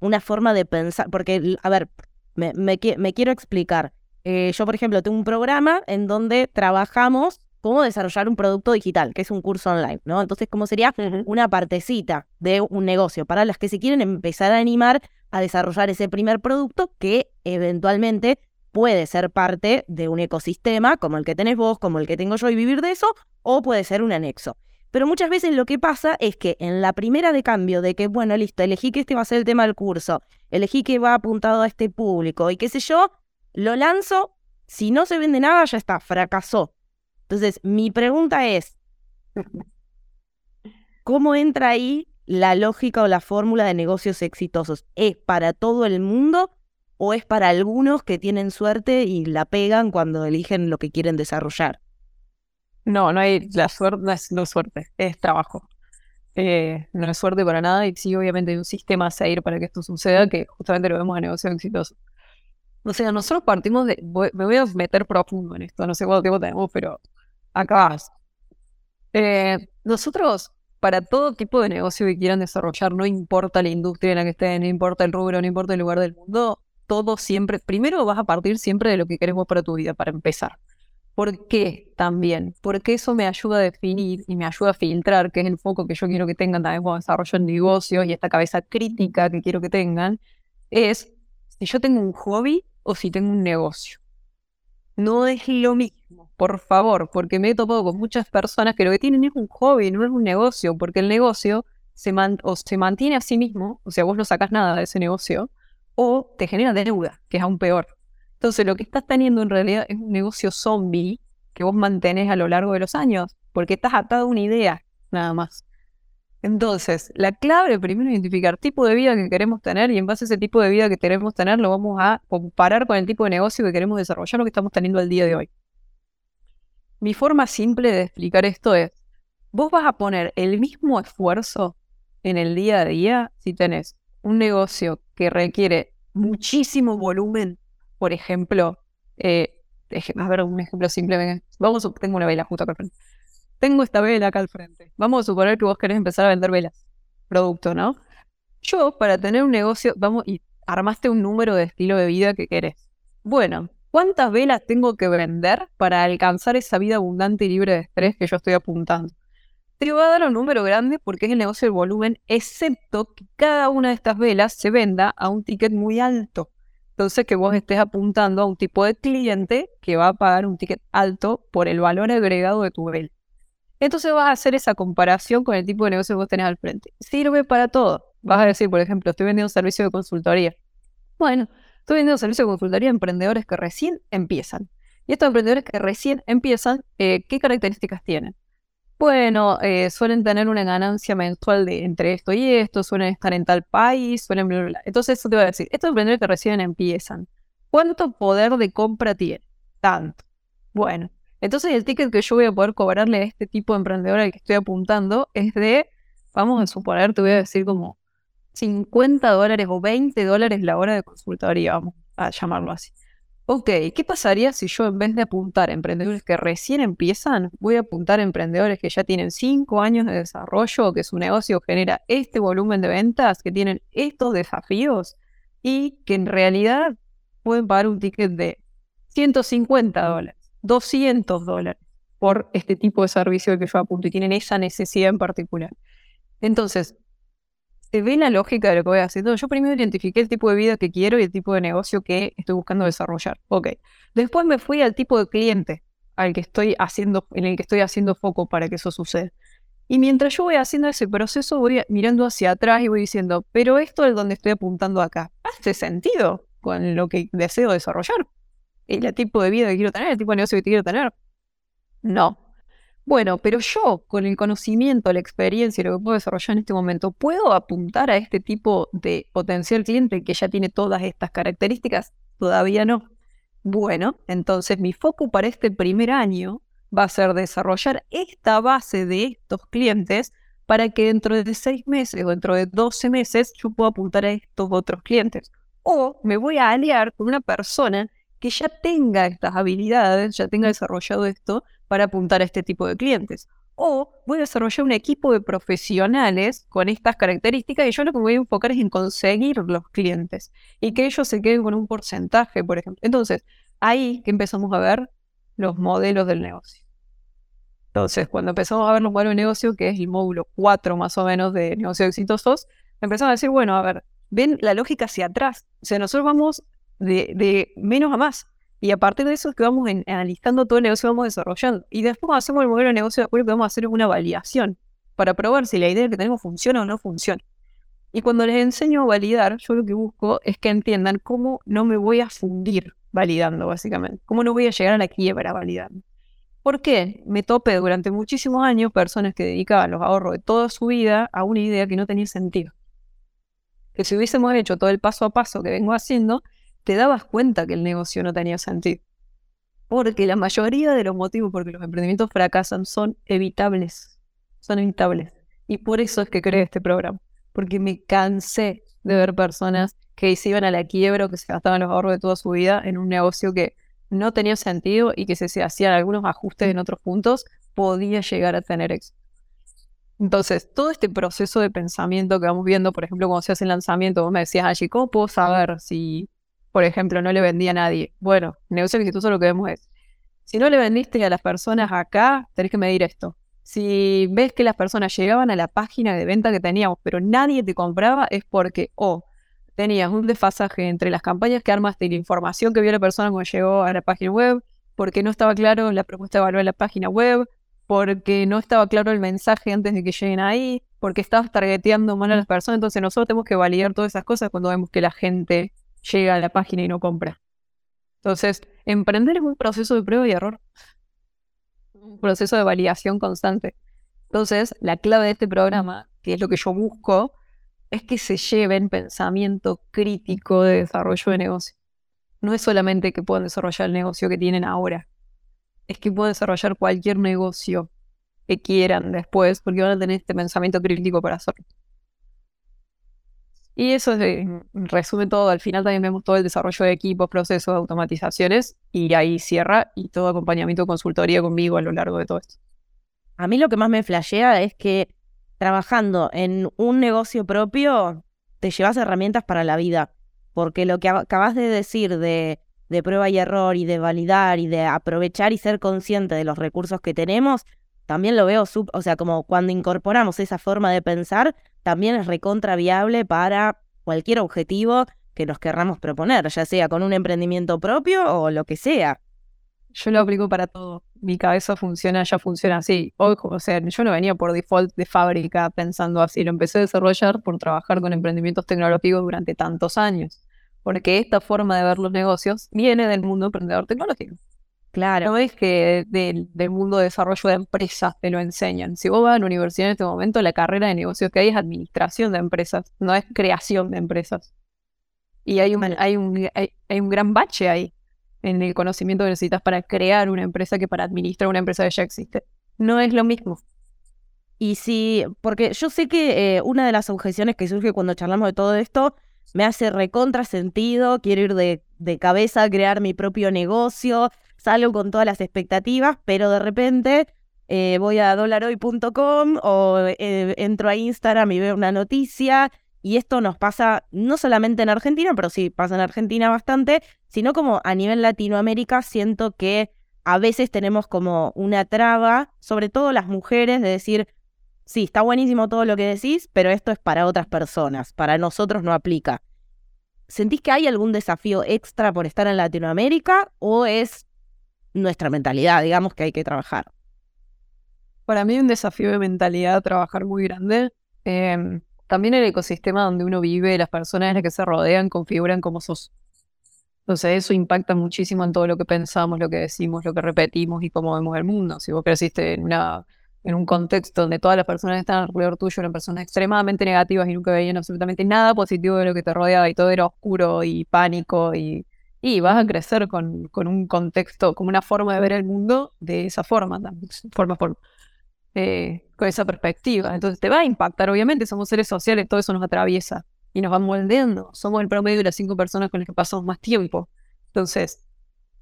S1: una forma de pensar, porque, a ver, me, me, quiero explicar. Eh, yo, por ejemplo, tengo un programa en donde trabajamos cómo desarrollar un producto digital, que es un curso online, ¿no? Entonces, ¿cómo sería una partecita de un negocio para las que se quieren empezar a animar a desarrollar ese primer producto que eventualmente puede ser parte de un ecosistema como el que tenés vos, como el que tengo yo y vivir de eso, o puede ser un anexo. Pero muchas veces lo que pasa es que en la primera de cambio de que, bueno, listo, elegí que este va a ser el tema del curso, elegí que va apuntado a este público y qué sé yo, lo lanzo, si no se vende nada, ya está, fracasó. Entonces, mi pregunta es, ¿cómo entra ahí la lógica o la fórmula de negocios exitosos? ¿Es para todo el mundo o es para algunos que tienen suerte y la pegan cuando eligen lo que quieren desarrollar?
S2: No, no hay la suerte, no es, suerte, es trabajo. Eh, no es suerte para nada y sí, obviamente hay un sistema a seguir para que esto suceda, que justamente lo vemos en negocios exitosos. O sea, nosotros partimos de, me voy a meter profundo en esto, no sé cuánto tiempo tenemos, pero acá eh, nosotros, para todo tipo de negocio que quieran desarrollar, no importa la industria en la que estén, no importa el rubro, no importa el lugar del mundo, todo siempre, primero vas a partir siempre de lo que querés vos para tu vida, para empezar. ¿Por qué también? Porque eso me ayuda a definir y me ayuda a filtrar, que es el foco que yo quiero que tengan también cuando desarrollo negocios y esta cabeza crítica que quiero que tengan, es si yo tengo un hobby o si tengo un negocio. No es lo mismo, por favor, porque me he topado con muchas personas que lo que tienen es un hobby, no es un negocio, porque el negocio se, o se mantiene a sí mismo, o sea, vos no sacas nada de ese negocio, o te genera deuda, que es aún peor. Entonces, lo que estás teniendo en realidad es un negocio zombie que vos mantenés a lo largo de los años, porque estás atado a una idea, nada más. Entonces, la clave primero es identificar tipo de vida que queremos tener y en base a ese tipo de vida que queremos tener lo vamos a comparar con el tipo de negocio que queremos desarrollar lo que estamos teniendo el día de hoy. Mi forma simple de explicar esto es, vos vas a poner el mismo esfuerzo en el día a día si tenés un negocio que requiere muchísimo volumen, por ejemplo, eh, a ver un ejemplo simple, vamos, tengo una vela justo acá tengo esta vela acá al frente. Vamos a suponer que vos querés empezar a vender velas, producto, ¿no? Yo, para tener un negocio, vamos, y armaste un número de estilo de vida que querés. Bueno, ¿cuántas velas tengo que vender para alcanzar esa vida abundante y libre de estrés que yo estoy apuntando? Te voy a dar un número grande porque es el negocio del volumen, excepto que cada una de estas velas se venda a un ticket muy alto. Entonces, que vos estés apuntando a un tipo de cliente que va a pagar un ticket alto por el valor agregado de tu vela. Entonces vas a hacer esa comparación con el tipo de negocio que vos tenés al frente. Sirve para todo. Vas a decir, por ejemplo, estoy vendiendo un servicio de consultoría. Bueno, estoy vendiendo un servicio de consultoría a emprendedores que recién empiezan. Y estos emprendedores que recién empiezan, eh, ¿qué características tienen? Bueno, eh, suelen tener una ganancia mensual de entre esto y esto, suelen estar en tal país, suelen... Bla, Entonces eso te va a decir, estos emprendedores que recién empiezan, ¿cuánto poder de compra tienen? Tanto. Bueno, entonces el ticket que yo voy a poder cobrarle a este tipo de emprendedor al que estoy apuntando es de, vamos a suponer, te voy a decir como 50 dólares o 20 dólares la hora de consultoría, vamos a llamarlo así. Ok, ¿qué pasaría si yo en vez de apuntar a emprendedores que recién empiezan, voy a apuntar a emprendedores que ya tienen 5 años de desarrollo, que su negocio genera este volumen de ventas, que tienen estos desafíos y que en realidad pueden pagar un ticket de 150 dólares? 200 dólares por este tipo de servicio que yo apunto y tienen esa necesidad en particular. Entonces, ¿se ve la lógica de lo que voy haciendo? Yo primero identifiqué el tipo de vida que quiero y el tipo de negocio que estoy buscando desarrollar. Ok. Después me fui al tipo de cliente al que estoy haciendo, en el que estoy haciendo foco para que eso suceda. Y mientras yo voy haciendo ese proceso, voy mirando hacia atrás y voy diciendo, pero esto es donde estoy apuntando acá. ¿Hace sentido? con lo que deseo desarrollar. El tipo de vida que quiero tener, el tipo de negocio que quiero tener. No. Bueno, pero yo, con el conocimiento, la experiencia y lo que puedo desarrollar en este momento, ¿puedo apuntar a este tipo de potencial cliente que ya tiene todas estas características? Todavía no. Bueno, entonces mi foco para este primer año va a ser desarrollar esta base de estos clientes para que dentro de seis meses o dentro de 12 meses yo pueda apuntar a estos otros clientes. O me voy a aliar con una persona que ya tenga estas habilidades, ya tenga desarrollado esto para apuntar a este tipo de clientes. O voy a desarrollar un equipo de profesionales con estas características y yo lo que voy a enfocar es en conseguir los clientes y que ellos se queden con un porcentaje, por ejemplo. Entonces, ahí que empezamos a ver los modelos del negocio. Entonces, cuando empezamos a ver los modelos de negocio, que es el módulo 4 más o menos de negocios exitosos, empezamos a decir, bueno, a ver, ven la lógica hacia atrás. O sea, nosotros vamos de, menos a más. Y a partir de eso es que vamos analizando todo el negocio vamos desarrollando. Y después hacemos el modelo de negocio, después lo que vamos a hacer es una validación para probar si la idea que tenemos funciona o no funciona. Y cuando les enseño a validar, yo lo que busco es que entiendan cómo no me voy a fundir validando, básicamente. Cómo no voy a llegar a la quiebra validando. ¿Por qué? Me topé durante muchísimos años personas que dedicaban los ahorros de toda su vida a una idea que no tenía sentido. Que si hubiésemos hecho todo el paso a paso que vengo haciendo, te dabas cuenta que el negocio no tenía sentido. Porque la mayoría de los motivos por los emprendimientos fracasan son evitables. Son evitables. Y por eso es que creé este programa. Porque me cansé de ver personas que se iban a la quiebra o que se gastaban los ahorros de toda su vida en un negocio que no tenía sentido y que si se hacían algunos ajustes en otros puntos, podía llegar a tener éxito. Entonces, todo este proceso de pensamiento que vamos viendo, por ejemplo, cuando se hace el lanzamiento, vos me decías, allí, ¿cómo puedo saber si, por ejemplo, no le vendí a nadie? Bueno, negocio exitoso lo que vemos es, si no le vendiste a las personas acá, tenés que medir esto. Si ves que las personas llegaban a la página de venta que teníamos, pero nadie te compraba, es porque o tenías un desfasaje entre las campañas que armaste y la información que vio la persona cuando llegó a la página web, porque no estaba claro la propuesta de valor en la página web, porque no estaba claro el mensaje antes de que lleguen ahí, porque estabas targeteando mal a las personas. Entonces nosotros tenemos que validar todas esas cosas cuando vemos que la gente llega a la página y no compra. Entonces, emprender es un proceso de prueba y error. Un proceso de validación constante. Entonces, la clave de este programa, que es lo que yo busco, es que se lleven pensamiento crítico de desarrollo de negocio. No es solamente que puedan desarrollar el negocio que tienen ahora, es que puedan desarrollar cualquier negocio que quieran después, porque van a tener este pensamiento crítico para hacerlo. Y eso es, resume todo. Al final también vemos todo el desarrollo de equipos, procesos, automatizaciones, y ahí cierra y todo acompañamiento, consultoría conmigo a lo largo de todo esto.
S1: A mí lo que más me flashea es que trabajando en un negocio propio, te llevas herramientas para la vida. Porque lo que acabas de decir de, de prueba y error y de validar y de aprovechar y ser consciente de los recursos que tenemos, también lo veo, o sea, como cuando incorporamos esa forma de pensar, también es recontra viable para cualquier objetivo que nos querramos proponer, ya sea con un emprendimiento propio o lo que sea.
S2: Yo lo aplico para todo. Mi cabeza funciona, ya funciona así. Ojo, o sea, yo no venía por default de fábrica pensando así. Lo empecé a desarrollar por trabajar con emprendimientos tecnológicos durante tantos años. Porque esta forma de ver los negocios viene del mundo emprendedor tecnológico. Claro. No es que del, mundo de desarrollo de empresas te lo enseñan. Si vos vas a la universidad en este momento, la carrera de negocios que hay es administración de empresas, no es creación de empresas. Y hay un, hay un, hay un gran bache ahí en el conocimiento que necesitas para crear una empresa que para administrar una empresa que ya existe. No es lo mismo.
S1: Y sí, porque yo sé que eh, una de las objeciones que surge cuando charlamos de todo esto me hace recontra sentido, quiero ir de, de cabeza a crear mi propio negocio, salgo con todas las expectativas, pero de repente eh, voy a dolaroy.com o eh, entro a Instagram y veo una noticia y esto nos pasa no solamente en Argentina, pero sí pasa en Argentina bastante, sino como a nivel Latinoamérica siento que a veces tenemos como una traba, sobre todo las mujeres, de decir, sí, está buenísimo todo lo que decís, pero esto es para otras personas, para nosotros no aplica. ¿Sentís que hay algún desafío extra por estar en Latinoamérica o es nuestra mentalidad, digamos, que hay que trabajar?
S2: Para mí un desafío de mentalidad trabajar muy grande. Em, también el ecosistema donde uno vive, las personas en las que se rodean configuran cómo sos. Entonces eso impacta muchísimo en todo lo que pensamos, lo que decimos, lo que repetimos y cómo vemos el mundo. Si vos creciste en, una, en un contexto donde todas las personas que están alrededor tuyo eran personas extremadamente negativas y nunca veían absolutamente nada positivo de lo que te rodeaba y todo era oscuro y pánico y, y vas a crecer con, con un contexto, como una forma de ver el mundo de esa forma, forma. Eh, con esa perspectiva. Entonces te va a impactar, obviamente, somos seres sociales, todo eso nos atraviesa y nos va moldeando. Somos el promedio de las cinco personas con las que pasamos más tiempo. Entonces,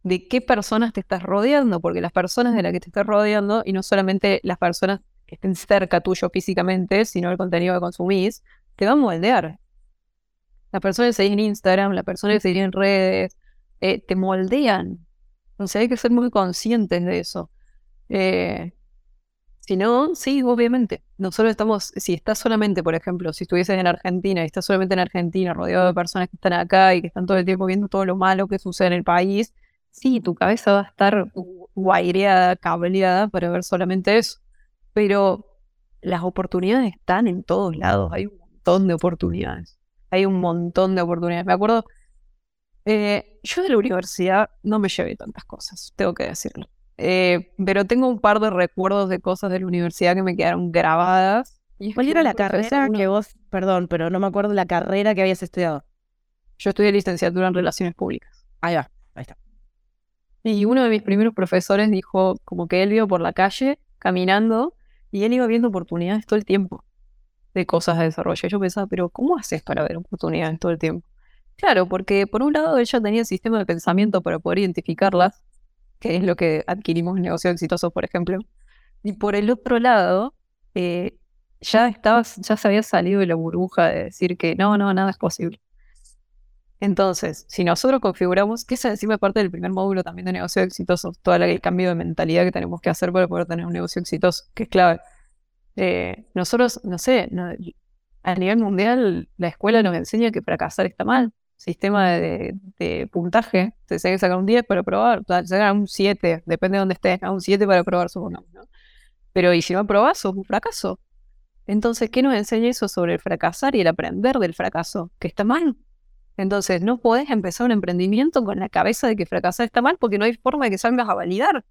S2: ¿de qué personas te estás rodeando? Porque las personas de las que te estás rodeando, y no solamente las personas que estén cerca tuyo físicamente, sino el contenido que consumís, te van a moldear. Las personas que seguís en Instagram, las personas que seguís en redes, eh, te moldean. Entonces hay que ser muy conscientes de eso. Eh, si no, sí, obviamente. Nosotros estamos, si estás solamente, por ejemplo, si estuvieses en Argentina y estás solamente en Argentina, rodeado de personas que están acá y que están todo el tiempo viendo todo lo malo que sucede en el país, sí, tu cabeza va a estar guaireada, cableada para ver solamente eso. Pero las oportunidades están en todos lados, hay un montón de oportunidades. Hay un montón de oportunidades. Me acuerdo, eh, yo de la universidad no me llevé tantas cosas, tengo que decirlo. Eh, pero tengo un par de recuerdos de cosas de la universidad que me quedaron grabadas.
S1: ¿Cuál era la carrera que vos, perdón, pero no me acuerdo la carrera que habías estudiado?
S2: Yo estudié licenciatura en Relaciones Públicas.
S1: Ahí va, ahí está.
S2: Y uno de mis primeros profesores dijo como que él iba por la calle caminando y él iba viendo oportunidades todo el tiempo de cosas de desarrollo. Yo pensaba, pero ¿cómo haces para ver oportunidades todo el tiempo? Claro, porque por un lado ella tenía el sistema de pensamiento para poder identificarlas que es lo que adquirimos en negocios exitosos, por ejemplo. Y por el otro lado, eh, ya, estaba, ya se había salido de la burbuja de decir que no, no, nada es posible. Entonces, si nosotros configuramos, que esa encima es parte del primer módulo también de negocios exitosos, todo el cambio de mentalidad que tenemos que hacer para poder tener un negocio exitoso, que es clave. Eh, nosotros, no sé, a nivel mundial, la escuela nos enseña que fracasar está mal sistema de, puntaje, te que sacar un 10 para probar, te sacar un 7, depende de dónde estés, un 7 para probar su ¿no? Pero y si no aprobas, sos un fracaso. Entonces, ¿qué nos enseña eso sobre el fracasar y el aprender del fracaso? Que está mal. Entonces, no podés empezar un emprendimiento con la cabeza de que fracasar está mal porque no hay forma de que salgas a validar.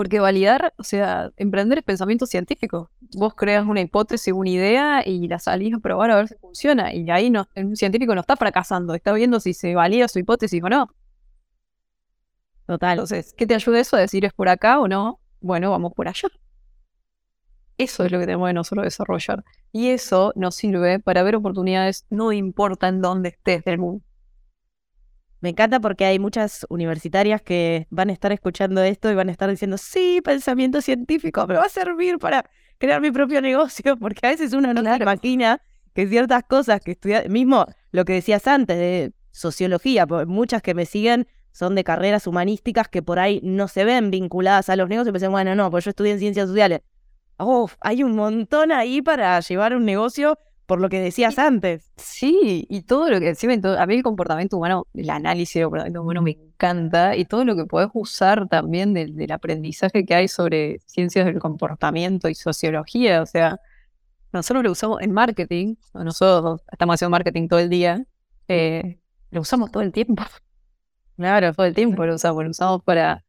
S2: Porque validar, o sea, emprender es pensamiento científico. Vos creas una hipótesis, una idea y la salís a probar a ver si funciona. Y ahí no, un científico no está fracasando, está viendo si se valida su hipótesis o no. Total. Entonces, ¿qué te ayuda eso a decir es por acá o no? Bueno, vamos por allá. Eso es lo que tenemos que nosotros desarrollar. Y eso nos sirve para ver oportunidades, no importa en dónde estés del mundo.
S1: Me encanta porque hay muchas universitarias que van a estar escuchando esto y van a estar diciendo, sí, pensamiento científico me va a servir para crear mi propio negocio, porque a veces uno no se imagina que ciertas cosas que estudia, mismo lo que decías antes de sociología, muchas que me siguen son de carreras humanísticas que por ahí no se ven vinculadas a los negocios y piensan, bueno, no, pues yo estudié en ciencias sociales. Uf, hay un montón ahí para llevar un negocio por lo que decías antes.
S2: Sí, y todo lo que encima, a mí el comportamiento humano, el análisis del comportamiento humano me encanta, y todo lo que puedes usar también del, aprendizaje que hay sobre ciencias del comportamiento y sociología, o sea, nosotros lo usamos en marketing, nosotros estamos haciendo marketing todo el día, eh, lo usamos todo el tiempo. Claro, todo el tiempo lo usamos, lo usamos para,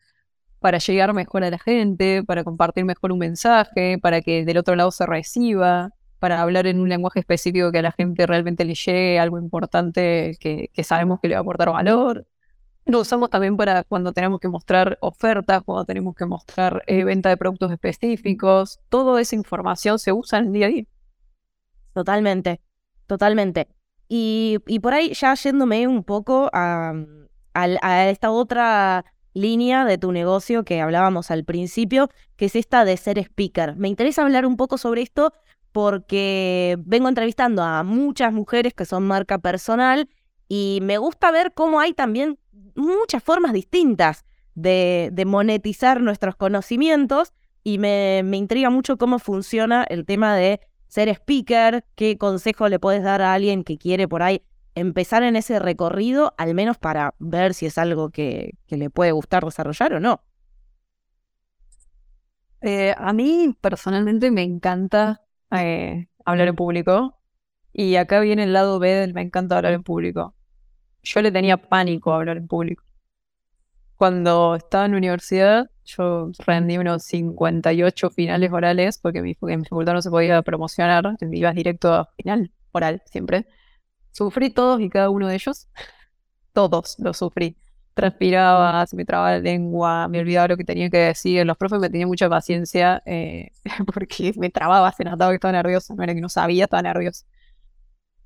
S2: para llegar mejor a la gente, para compartir mejor un mensaje, para que del otro lado se reciba para hablar en un lenguaje específico que a la gente realmente le llegue algo importante que, sabemos que le va a aportar valor. Lo usamos también para cuando tenemos que mostrar ofertas, cuando tenemos que mostrar eh, venta de productos específicos. Toda esa información se usa en el día a día.
S1: Totalmente, totalmente. Y, por ahí ya yéndome un poco a, a esta otra línea de tu negocio que hablábamos al principio, que es esta de ser speaker. Me interesa hablar un poco sobre esto porque vengo entrevistando a muchas mujeres que son marca personal y me gusta ver cómo hay también muchas formas distintas de, monetizar nuestros conocimientos y me, intriga mucho cómo funciona el tema de ser speaker, qué consejo le puedes dar a alguien que quiere por ahí empezar en ese recorrido, al menos para ver si es algo que, le puede gustar desarrollar o no.
S2: Eh, a mí personalmente me encanta eh, hablar en público. Y acá viene el lado B del me encanta hablar en público. yo le tenía pánico a hablar en público. Cuando estaba en la universidad, yo rendí unos 58 finales orales porque en mi, facultad no se podía promocionar, ibas directo a final oral siempre. Sufrí todos y cada uno de ellos. Todos los sufrí. Transpiraba, se me trababa la lengua, me olvidaba lo que tenía que decir. Los profes me tenían mucha paciencia eh, porque me trababa, se notaba que estaba nerviosa. No era que no sabía, estaba nerviosa.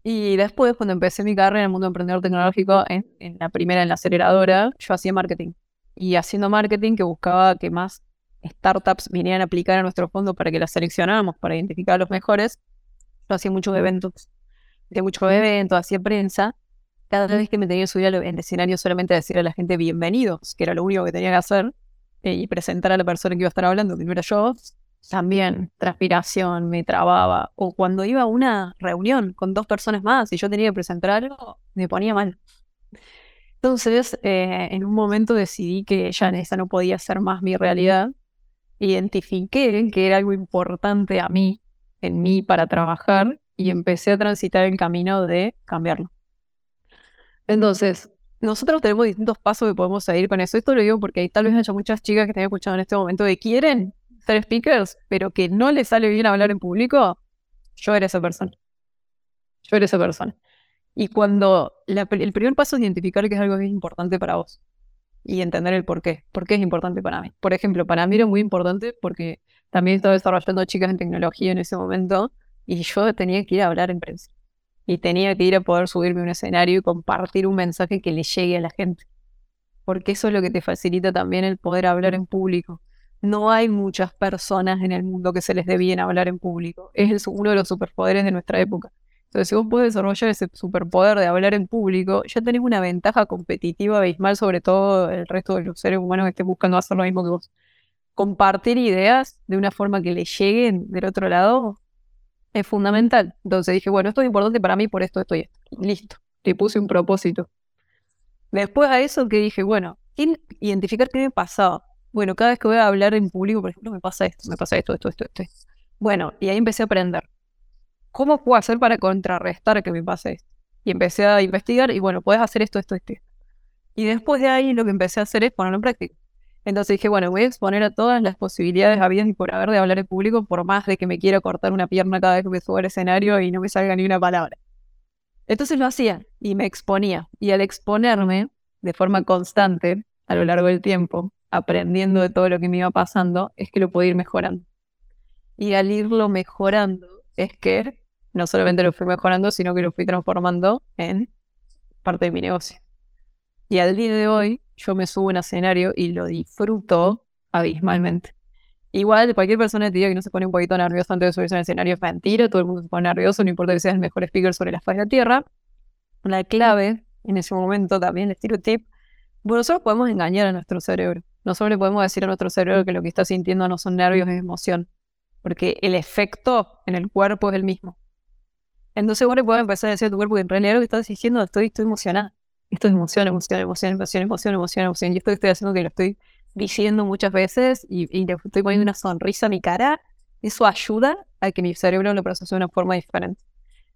S2: Y después, cuando empecé mi carrera en el mundo emprendedor tecnológico, en, en la primera, en la aceleradora, yo hacía marketing. Y haciendo marketing que buscaba que más startups vinieran a aplicar a nuestro fondo para que las seleccionáramos, para identificar a los mejores, yo hacía muchos eventos de muchos eventos, hacía prensa, cada vez que me tenía que subir al escenario solamente decir a la gente bienvenidos, que era lo único que tenía que hacer, eh, y presentar a la persona que iba a estar hablando, que no era yo, también transpiración, me trababa. O cuando iba a una reunión con dos personas más y yo tenía que presentar algo, me ponía mal. Entonces, eh, en un momento decidí que ya esa no podía ser más mi realidad. Identifiqué que era algo importante a mí, en mí, para trabajar y empecé a transitar el camino de cambiarlo. Entonces, nosotros tenemos distintos pasos que podemos seguir con eso. Esto lo digo porque tal vez haya muchas chicas que estén escuchando en este momento que quieren ser speakers, pero que no les sale bien hablar en público. Yo era esa persona. Yo era esa persona. Y cuando el primer paso es identificar que es algo que es importante para vos y entender el por qué. ¿Por qué es importante para mí? Por ejemplo, para mí era muy importante porque también estaba desarrollando chicas en tecnología en ese momento y yo tenía que ir a hablar en prensa. Y tenía que ir a poder subirme a un escenario y compartir un mensaje que le llegue a la gente. Porque eso es lo que te facilita también el poder hablar en público. No hay muchas personas en el mundo que se les dé bien hablar en público. Es uno de los superpoderes de nuestra época. Entonces, si vos puedes desarrollar ese superpoder de hablar en público, ya tenés una ventaja competitiva abismal sobre todo el resto de los seres humanos que estén buscando hacer lo mismo que vos. Compartir ideas de una forma que le lleguen del otro lado es fundamental. Entonces dije, bueno, esto es importante para mí por esto, esto y esto. listo, le puse un propósito. Después a eso que dije, bueno, identificar qué me pasaba. Bueno, cada vez que voy a hablar en público, por ejemplo, me pasa esto, me pasa esto, esto, esto, esto. Bueno, y ahí empecé a aprender. ¿Cómo puedo hacer para contrarrestar que me pase esto? Y empecé a investigar y bueno, puedes hacer esto, esto, esto. Y después de ahí lo que empecé a hacer es ponerlo en práctica. Entonces dije, bueno, voy a exponer a todas las posibilidades habidas y por haber de hablar en público, por más de que me quiera cortar una pierna cada vez que me subo al escenario y no me salga ni una palabra. Entonces lo hacía y me exponía. Y al exponerme de forma constante a lo largo del tiempo, aprendiendo de todo lo que me iba pasando, es que lo puedo ir mejorando. Y al irlo mejorando, es que no solamente lo fui mejorando, sino que lo fui transformando en parte de mi negocio. Y al día de hoy, yo me subo a un escenario y lo disfruto abismalmente. Igual, cualquier persona te diga que no se pone un poquito nervioso antes de subirse a un escenario es mentira, todo el mundo se pone nervioso, no importa que seas el mejor speaker sobre la faz de la tierra. La clave, en ese momento también, el tiro tip, bueno, nosotros podemos engañar a nuestro cerebro. Nosotros le podemos decir a nuestro cerebro que lo que está sintiendo no son nervios, es emoción. Porque el efecto en el cuerpo es el mismo. Entonces vos le puedes empezar a decir a tu cuerpo que en realidad lo que estás diciendo estoy, estoy emocionada esto es emoción, emoción, emoción, emoción, emoción, emoción, emoción. Y esto que estoy haciendo que lo estoy diciendo muchas veces y, le estoy poniendo una sonrisa a mi cara, eso ayuda a que mi cerebro lo procese de una forma diferente.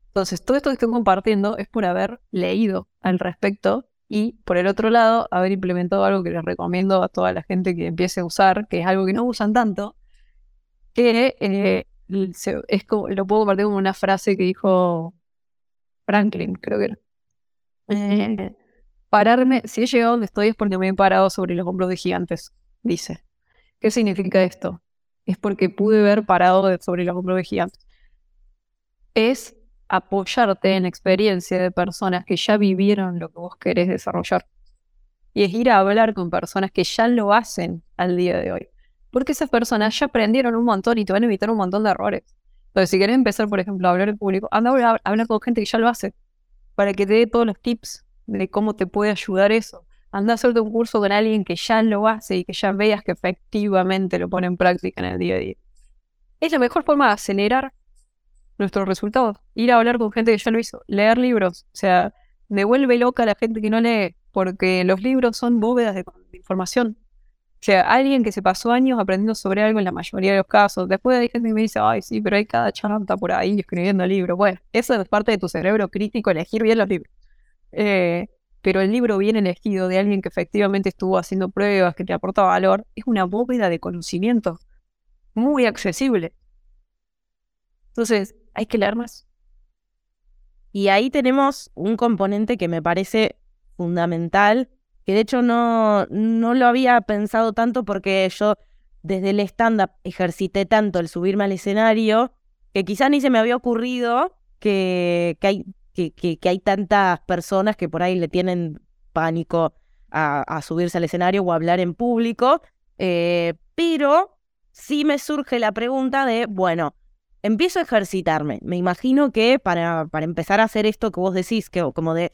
S2: Entonces, todo esto que estoy compartiendo es por haber leído al respecto y, por el otro lado, haber implementado algo que les recomiendo a toda la gente que empiece a usar, que es algo que no usan tanto, que eh, es como, lo puedo compartir como una frase que dijo Franklin, creo que era. Eh, Pararme, si he llegado donde estoy es porque me he parado sobre los hombros de gigantes, dice. ¿Qué significa esto? Es porque pude ver parado sobre los hombros de gigantes. Es apoyarte en experiencia de personas que ya vivieron lo que vos querés desarrollar. Y es ir a hablar con personas que ya lo hacen al día de hoy. Porque esas personas ya aprendieron un montón y te van a evitar un montón de errores. Entonces, si querés empezar, por ejemplo, a hablar en público, anda a hablar con gente que ya lo hace. Para que te dé todos los tips de cómo te puede ayudar eso. Anda a hacerte un curso con alguien que ya lo hace y que ya veas que efectivamente lo pone en práctica en el día a día. Es la mejor forma de acelerar nuestros resultados. Ir a hablar con gente que ya lo hizo. Leer libros. O sea, devuelve loca a la gente que no lee, porque los libros son bóvedas de, información. O sea, alguien que se pasó años aprendiendo sobre algo en la mayoría de los casos. Después hay gente que me dice, ay, sí, pero hay cada chanta por ahí escribiendo libros. Bueno, eso es parte de tu cerebro crítico, elegir bien los libros. Eh, pero el libro bien elegido de alguien que efectivamente estuvo haciendo pruebas, que te aporta valor, es una bóveda de conocimiento muy accesible. Entonces, hay que leer más.
S1: Y ahí tenemos un componente que me parece fundamental, que de hecho no, no lo había pensado tanto porque yo desde el stand-up ejercité tanto el subirme al escenario que quizás ni se me había ocurrido que, que hay, que, que, hay tantas personas que por ahí le tienen pánico a, subirse al escenario o a hablar en público, eh, pero sí me surge la pregunta de, bueno, empiezo a ejercitarme. Me imagino que para, para empezar a hacer esto que vos decís, que como de,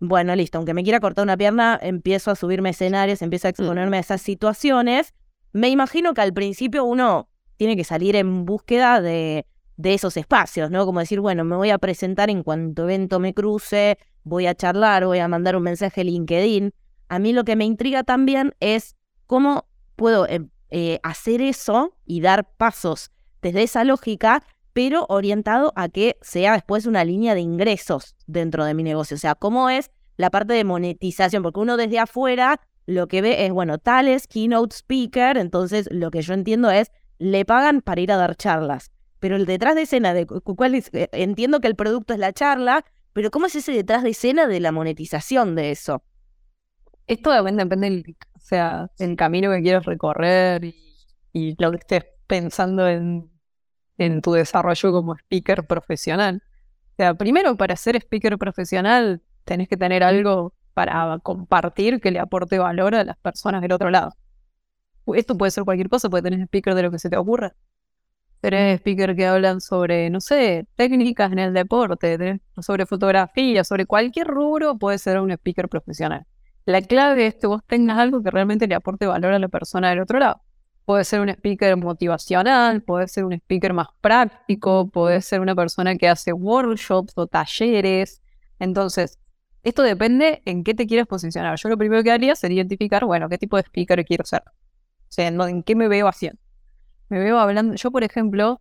S1: bueno, listo, aunque me quiera cortar una pierna, empiezo a subirme a escenarios, empiezo a exponerme a esas situaciones. Me imagino que al principio uno tiene que salir en búsqueda de, de esos espacios, ¿no? Como decir, bueno, me voy a presentar en cuanto evento me cruce, voy a charlar, voy a mandar un mensaje LinkedIn. A mí lo que me intriga también es cómo puedo em, eh, hacer eso y dar pasos desde esa lógica, pero orientado a que sea después una línea de ingresos dentro de mi negocio. O sea, cómo es la parte de monetización, porque uno desde afuera lo que ve es, bueno, tal es keynote speaker, entonces lo que yo entiendo es, le pagan para ir a dar charlas pero el detrás de escena, de cuál eh, entiendo que el producto es la charla, pero ¿cómo es ese detrás de escena de la monetización de eso?
S2: Esto también depende del, o sea, el camino que quieras recorrer y, lo que estés pensando en, en tu desarrollo como speaker profesional. O sea, primero para ser speaker profesional tenés que tener algo para compartir que le aporte valor a las personas del otro lado. Esto puede ser cualquier cosa, puede tener speaker de lo que se te ocurra. Tenés speakers que hablan sobre, no sé, técnicas en el deporte, sobre fotografía, sobre cualquier rubro, puede ser un speaker profesional. La clave es que vos tengas algo que realmente le aporte valor a la persona del otro lado. Puede ser un speaker motivacional, puede ser un speaker más práctico, puede ser una persona que hace workshops o talleres. Entonces, esto depende en qué te quieres posicionar. Yo lo primero que haría sería identificar, bueno, qué tipo de speaker quiero ser. O sea, en qué me veo haciendo me veo hablando, yo por ejemplo,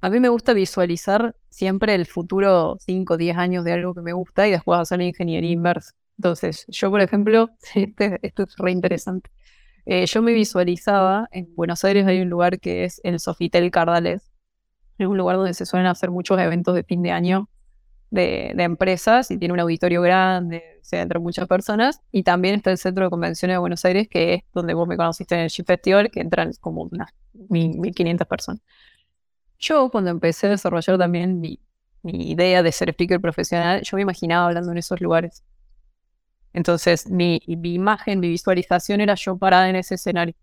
S2: a mí me gusta visualizar siempre el futuro 5 o 10 años de algo que me gusta y después hacer la ingeniería inversa. Entonces, yo por ejemplo, este, esto es re interesante. Eh, yo me visualizaba, en Buenos Aires hay un lugar que es el Sofitel Cardales. Es un lugar donde se suelen hacer muchos eventos de fin de año de, empresas y tiene un auditorio grande, se entran muchas personas. Y también está el Centro de Convenciones de Buenos Aires, que es donde vos me conociste en el Ship Festival, que entran como unas 1.500 personas. Yo, cuando empecé a desarrollar también mi, mi idea de ser speaker profesional, yo me imaginaba hablando en esos lugares. Entonces, mi, mi imagen, mi visualización era yo parada en ese escenario.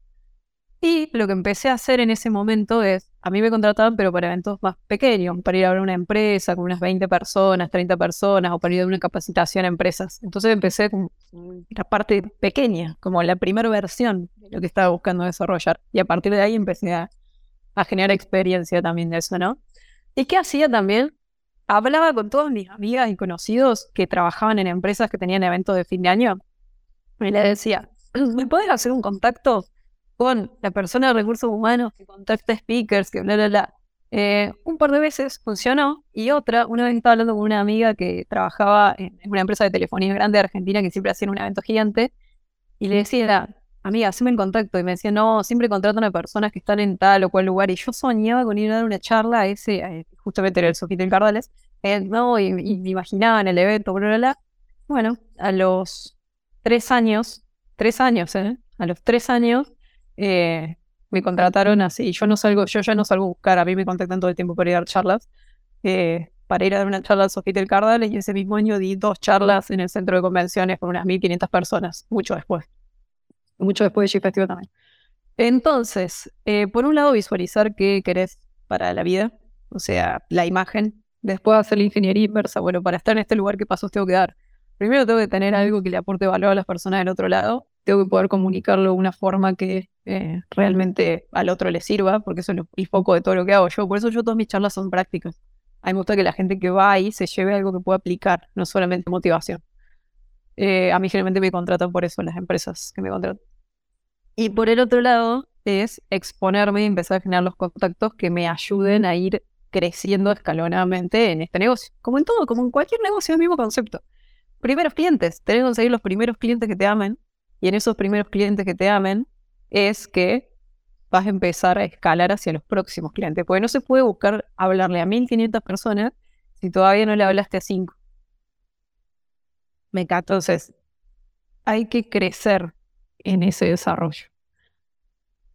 S2: Y lo que empecé a hacer en ese momento es, a mí me contrataban, pero para eventos más pequeños, para ir a una empresa con unas 20 personas, 30 personas, o para ir a una capacitación a empresas. Entonces empecé con la parte pequeña, como la primera versión de lo que estaba buscando desarrollar. Y a partir de ahí empecé a, a generar experiencia también de eso, ¿no? ¿Y qué hacía también? Hablaba con todas mis amigas y conocidos que trabajaban en empresas que tenían eventos de fin de año. Y les decía, ¿me puedes hacer un contacto con la persona de recursos humanos que contacta speakers, que bla, bla, bla. Eh, un par de veces funcionó y otra, una vez estaba hablando con una amiga que trabajaba en una empresa de telefonía grande de Argentina que siempre hacía un evento gigante y le decía, amiga, haceme el contacto y me decía, no, siempre contratan a personas que están en tal o cual lugar y yo soñaba con ir a dar una charla a ese, justamente era el Sofía del Cardales, eh, no, y, me imaginaba en el evento, bla, bla, bla. Bueno, a los tres años, tres años, ¿eh? A los tres años eh, me contrataron así. Yo no salgo, yo ya no salgo a buscar, a mí me contactan todo el tiempo para ir a dar charlas. Eh, para ir a dar una charla al Sofitel Cardales y ese mismo año di dos charlas en el centro de convenciones con unas 1500 personas, mucho después. Mucho después de G también. Entonces, eh, por un lado, visualizar qué querés para la vida, o sea, la imagen. Después hacer la ingeniería inversa. Bueno, para estar en este lugar, ¿qué pasos tengo que dar? Primero tengo que tener algo que le aporte valor a las personas del otro lado. Tengo que poder comunicarlo de una forma que eh, realmente al otro le sirva, porque eso es el foco de todo lo que hago yo. Por eso yo todas mis charlas son prácticas. A mí me gusta que la gente que va ahí se lleve algo que pueda aplicar, no solamente motivación. Eh, a mí generalmente me contratan por eso las empresas que me contratan. Y por el otro lado es exponerme y empezar a generar los contactos que me ayuden a ir creciendo escalonadamente en este negocio. Como en todo, como en cualquier negocio, es el mismo concepto. primeros clientes. Tenés que conseguir los primeros clientes que te amen. Y en esos primeros clientes que te amen es que vas a empezar a escalar hacia los próximos clientes. Porque no se puede buscar hablarle a 1500 personas si todavía no le hablaste a 5. Me. Entonces, hay que crecer en ese desarrollo.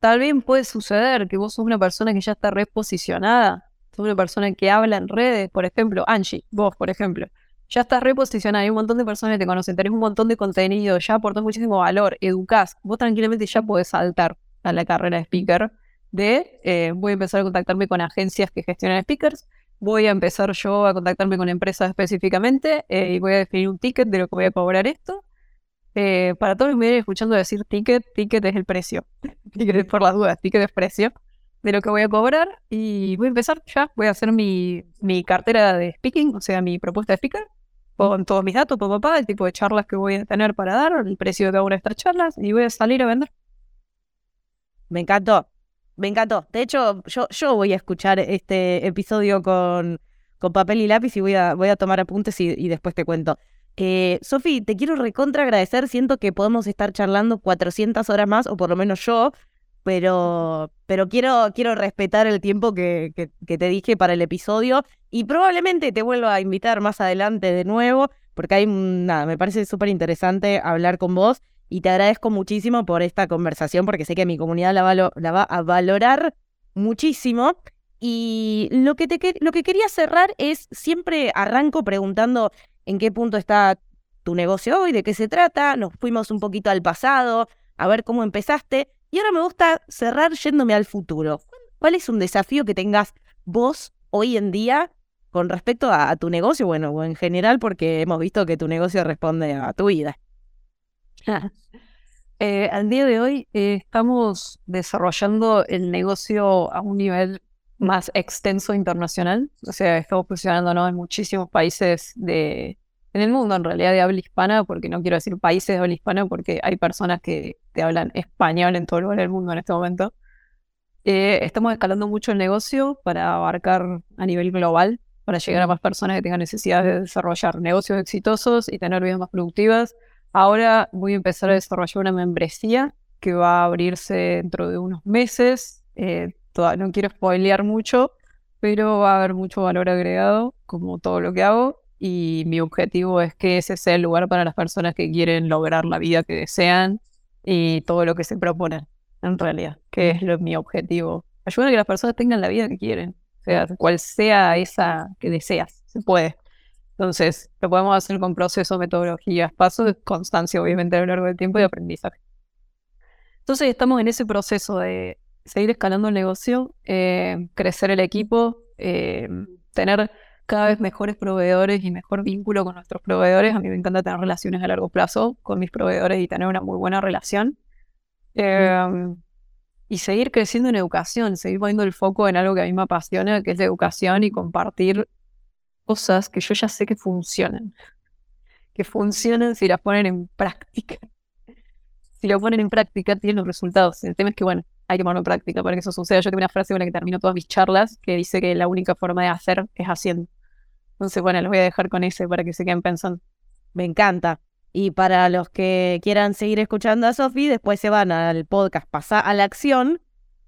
S2: Tal vez puede suceder que vos sos una persona que ya está reposicionada, sos una persona que habla en redes, por ejemplo, Angie, vos, por ejemplo, ya estás reposicionada, hay un montón de personas que te conocen, tenés un montón de contenido, ya aportás muchísimo valor, educás, vos tranquilamente ya podés saltar a la carrera de speaker de eh, voy a empezar a contactarme con agencias que gestionan speakers, voy a empezar yo a contactarme con empresas específicamente eh, y voy a definir un ticket de lo que voy a cobrar esto. Eh, para todos los que me vienen escuchando decir ticket, ticket es el precio. ticket es por las dudas, ticket es precio de lo que voy a cobrar y voy a empezar ya, voy a hacer mi, mi cartera de speaking, o sea, mi propuesta de speaker, con todos mis datos, papá, el tipo de charlas que voy a tener para dar, el precio de una de estas charlas y voy a salir a vender.
S1: Me encantó. Me encantó. De hecho, yo, yo voy a escuchar este episodio con, con papel y lápiz y voy a, voy a tomar apuntes y, después te cuento. Eh, Sofi, te quiero recontra agradecer. Siento que podemos estar charlando 400 horas más, o por lo menos yo, pero, pero quiero, quiero respetar el tiempo que, que, te dije para el episodio y probablemente te vuelva a invitar más adelante de nuevo, porque hay, nada, me parece súper interesante hablar con vos y te agradezco muchísimo por esta conversación porque sé que mi comunidad la va, la va a valorar muchísimo. Y lo que, te, lo que quería cerrar es, siempre arranco preguntando en qué punto está tu negocio hoy, de qué se trata, nos fuimos un poquito al pasado, a ver cómo empezaste, y ahora me gusta cerrar yéndome al futuro. ¿Cuál es un desafío que tengas vos hoy en día con respecto a, tu negocio, bueno, o en general, porque hemos visto que tu negocio responde a tu vida?
S2: Eh, al día de hoy eh, estamos desarrollando el negocio a un nivel más extenso internacional. O sea, estamos posicionándonos en muchísimos países de, en el mundo, en realidad, de habla hispana, porque no quiero decir países de habla hispana, porque hay personas que te hablan español en todo lugar del mundo en este momento. Eh, estamos escalando mucho el negocio para abarcar a nivel global, para llegar a más personas que tengan necesidad de desarrollar negocios exitosos y tener vidas más productivas Ahora voy a empezar a desarrollar una membresía que va a abrirse dentro de unos meses. Eh, no quiero spoilear mucho, pero va a haber mucho valor agregado, como todo lo que hago. Y mi objetivo es que ese sea el lugar para las personas que quieren lograr la vida que desean y todo lo que se proponen, en realidad, que es lo, mi objetivo. Ayudar a que las personas tengan la vida que quieren, o sea, cual sea esa que deseas, se puede. Entonces, lo podemos hacer con procesos, metodologías, pasos, constancia, obviamente, a lo largo del tiempo y aprendizaje. Entonces, estamos en ese proceso de seguir escalando el negocio, eh, crecer el equipo, eh, tener cada vez mejores proveedores y mejor vínculo con nuestros proveedores. A mí me encanta tener relaciones a largo plazo con mis proveedores y tener una muy buena relación. Em, y seguir creciendo en educación, seguir poniendo el foco en algo que a mí me apasiona, que es la educación y compartir cosas que yo ya sé que funcionan. Que funcionan si las ponen en práctica. Si lo ponen en práctica, tienen los resultados. El tema es que, bueno, hay que ponerlo en práctica para que eso suceda. Yo tengo una frase con la que termino todas mis charlas que dice que la única forma de hacer es haciendo. Entonces, bueno, los voy a dejar con ese para que se queden pensando.
S1: Me encanta. Y para los que quieran seguir escuchando a Sofi, después se van al podcast Pasa a la Acción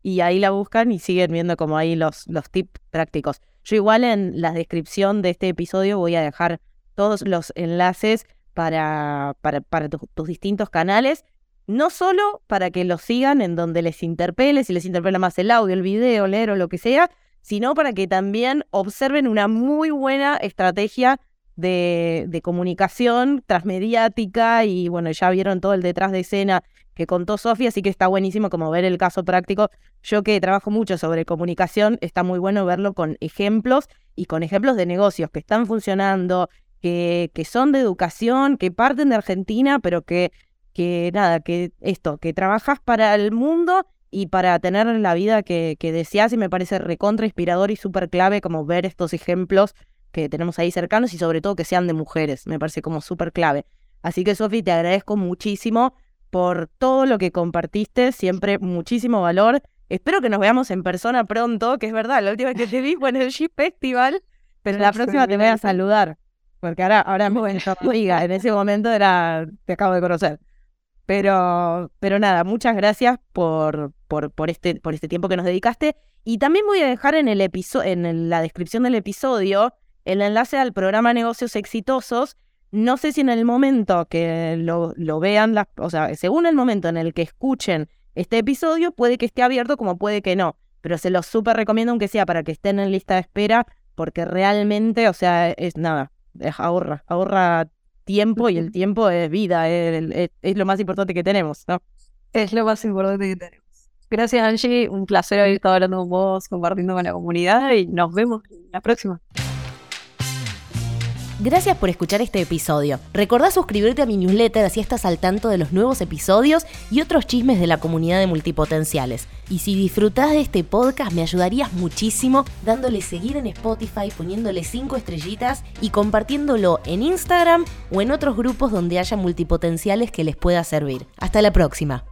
S1: y ahí la buscan y siguen viendo como ahí los, los tips prácticos. Yo igual en la descripción de este episodio voy a dejar todos los enlaces para, para, para tus distintos canales, no solo para que los sigan en donde les interpele, si les interpela más el audio, el video, leer o lo que sea, sino para que también observen una muy buena estrategia de, de, comunicación transmediática y bueno, ya vieron todo el detrás de escena que contó Sofía, así que está buenísimo como ver el caso práctico. Yo que trabajo mucho sobre comunicación, está muy bueno verlo con ejemplos y con ejemplos de negocios que están funcionando, que, que son de educación, que parten de Argentina, pero que, que nada, que esto, que trabajas para el mundo y para tener la vida que, que deseas y me parece recontra inspirador y súper clave como ver estos ejemplos que tenemos ahí cercanos y sobre todo que sean de mujeres, me parece como súper clave. Así que Sofi, te agradezco muchísimo por todo lo que compartiste, siempre muchísimo valor. Espero que nos veamos en persona pronto, que es verdad, la última vez que te vi fue en el Jeep Festival, pero la próxima te voy a saludar. porque ahora, ahora me diga, en ese momento era, te acabo de conocer. Pero, pero nada, muchas gracias por, por, por, este, por este tiempo que nos dedicaste. Y también voy a dejar en, el en la descripción del episodio el enlace al programa Negocios Exitosos. No sé si en el momento que lo, lo vean, o sea, según el momento en el que escuchen este episodio, puede que esté abierto como puede que no. Pero se los súper recomiendo aunque sea para que estén en lista de espera, porque realmente, o sea, es nada, ahorra, ahorra tiempo y el tiempo es vida, es, lo más importante que tenemos, ¿no?
S2: Es lo más importante que tenemos. Gracias Angie, un placer haber estado hablando con vos, compartiendo con la comunidad y nos vemos la próxima.
S3: Gracias por escuchar este episodio. Recordá suscribirte a mi newsletter así estás al tanto de los nuevos episodios y otros chismes de la comunidad de multipotenciales. Y si disfrutás de este podcast me ayudarías muchísimo dándole seguir en Spotify, poniéndole 5 estrellitas y compartiéndolo en Instagram o en otros grupos donde haya multipotenciales que les pueda servir. Hasta la próxima.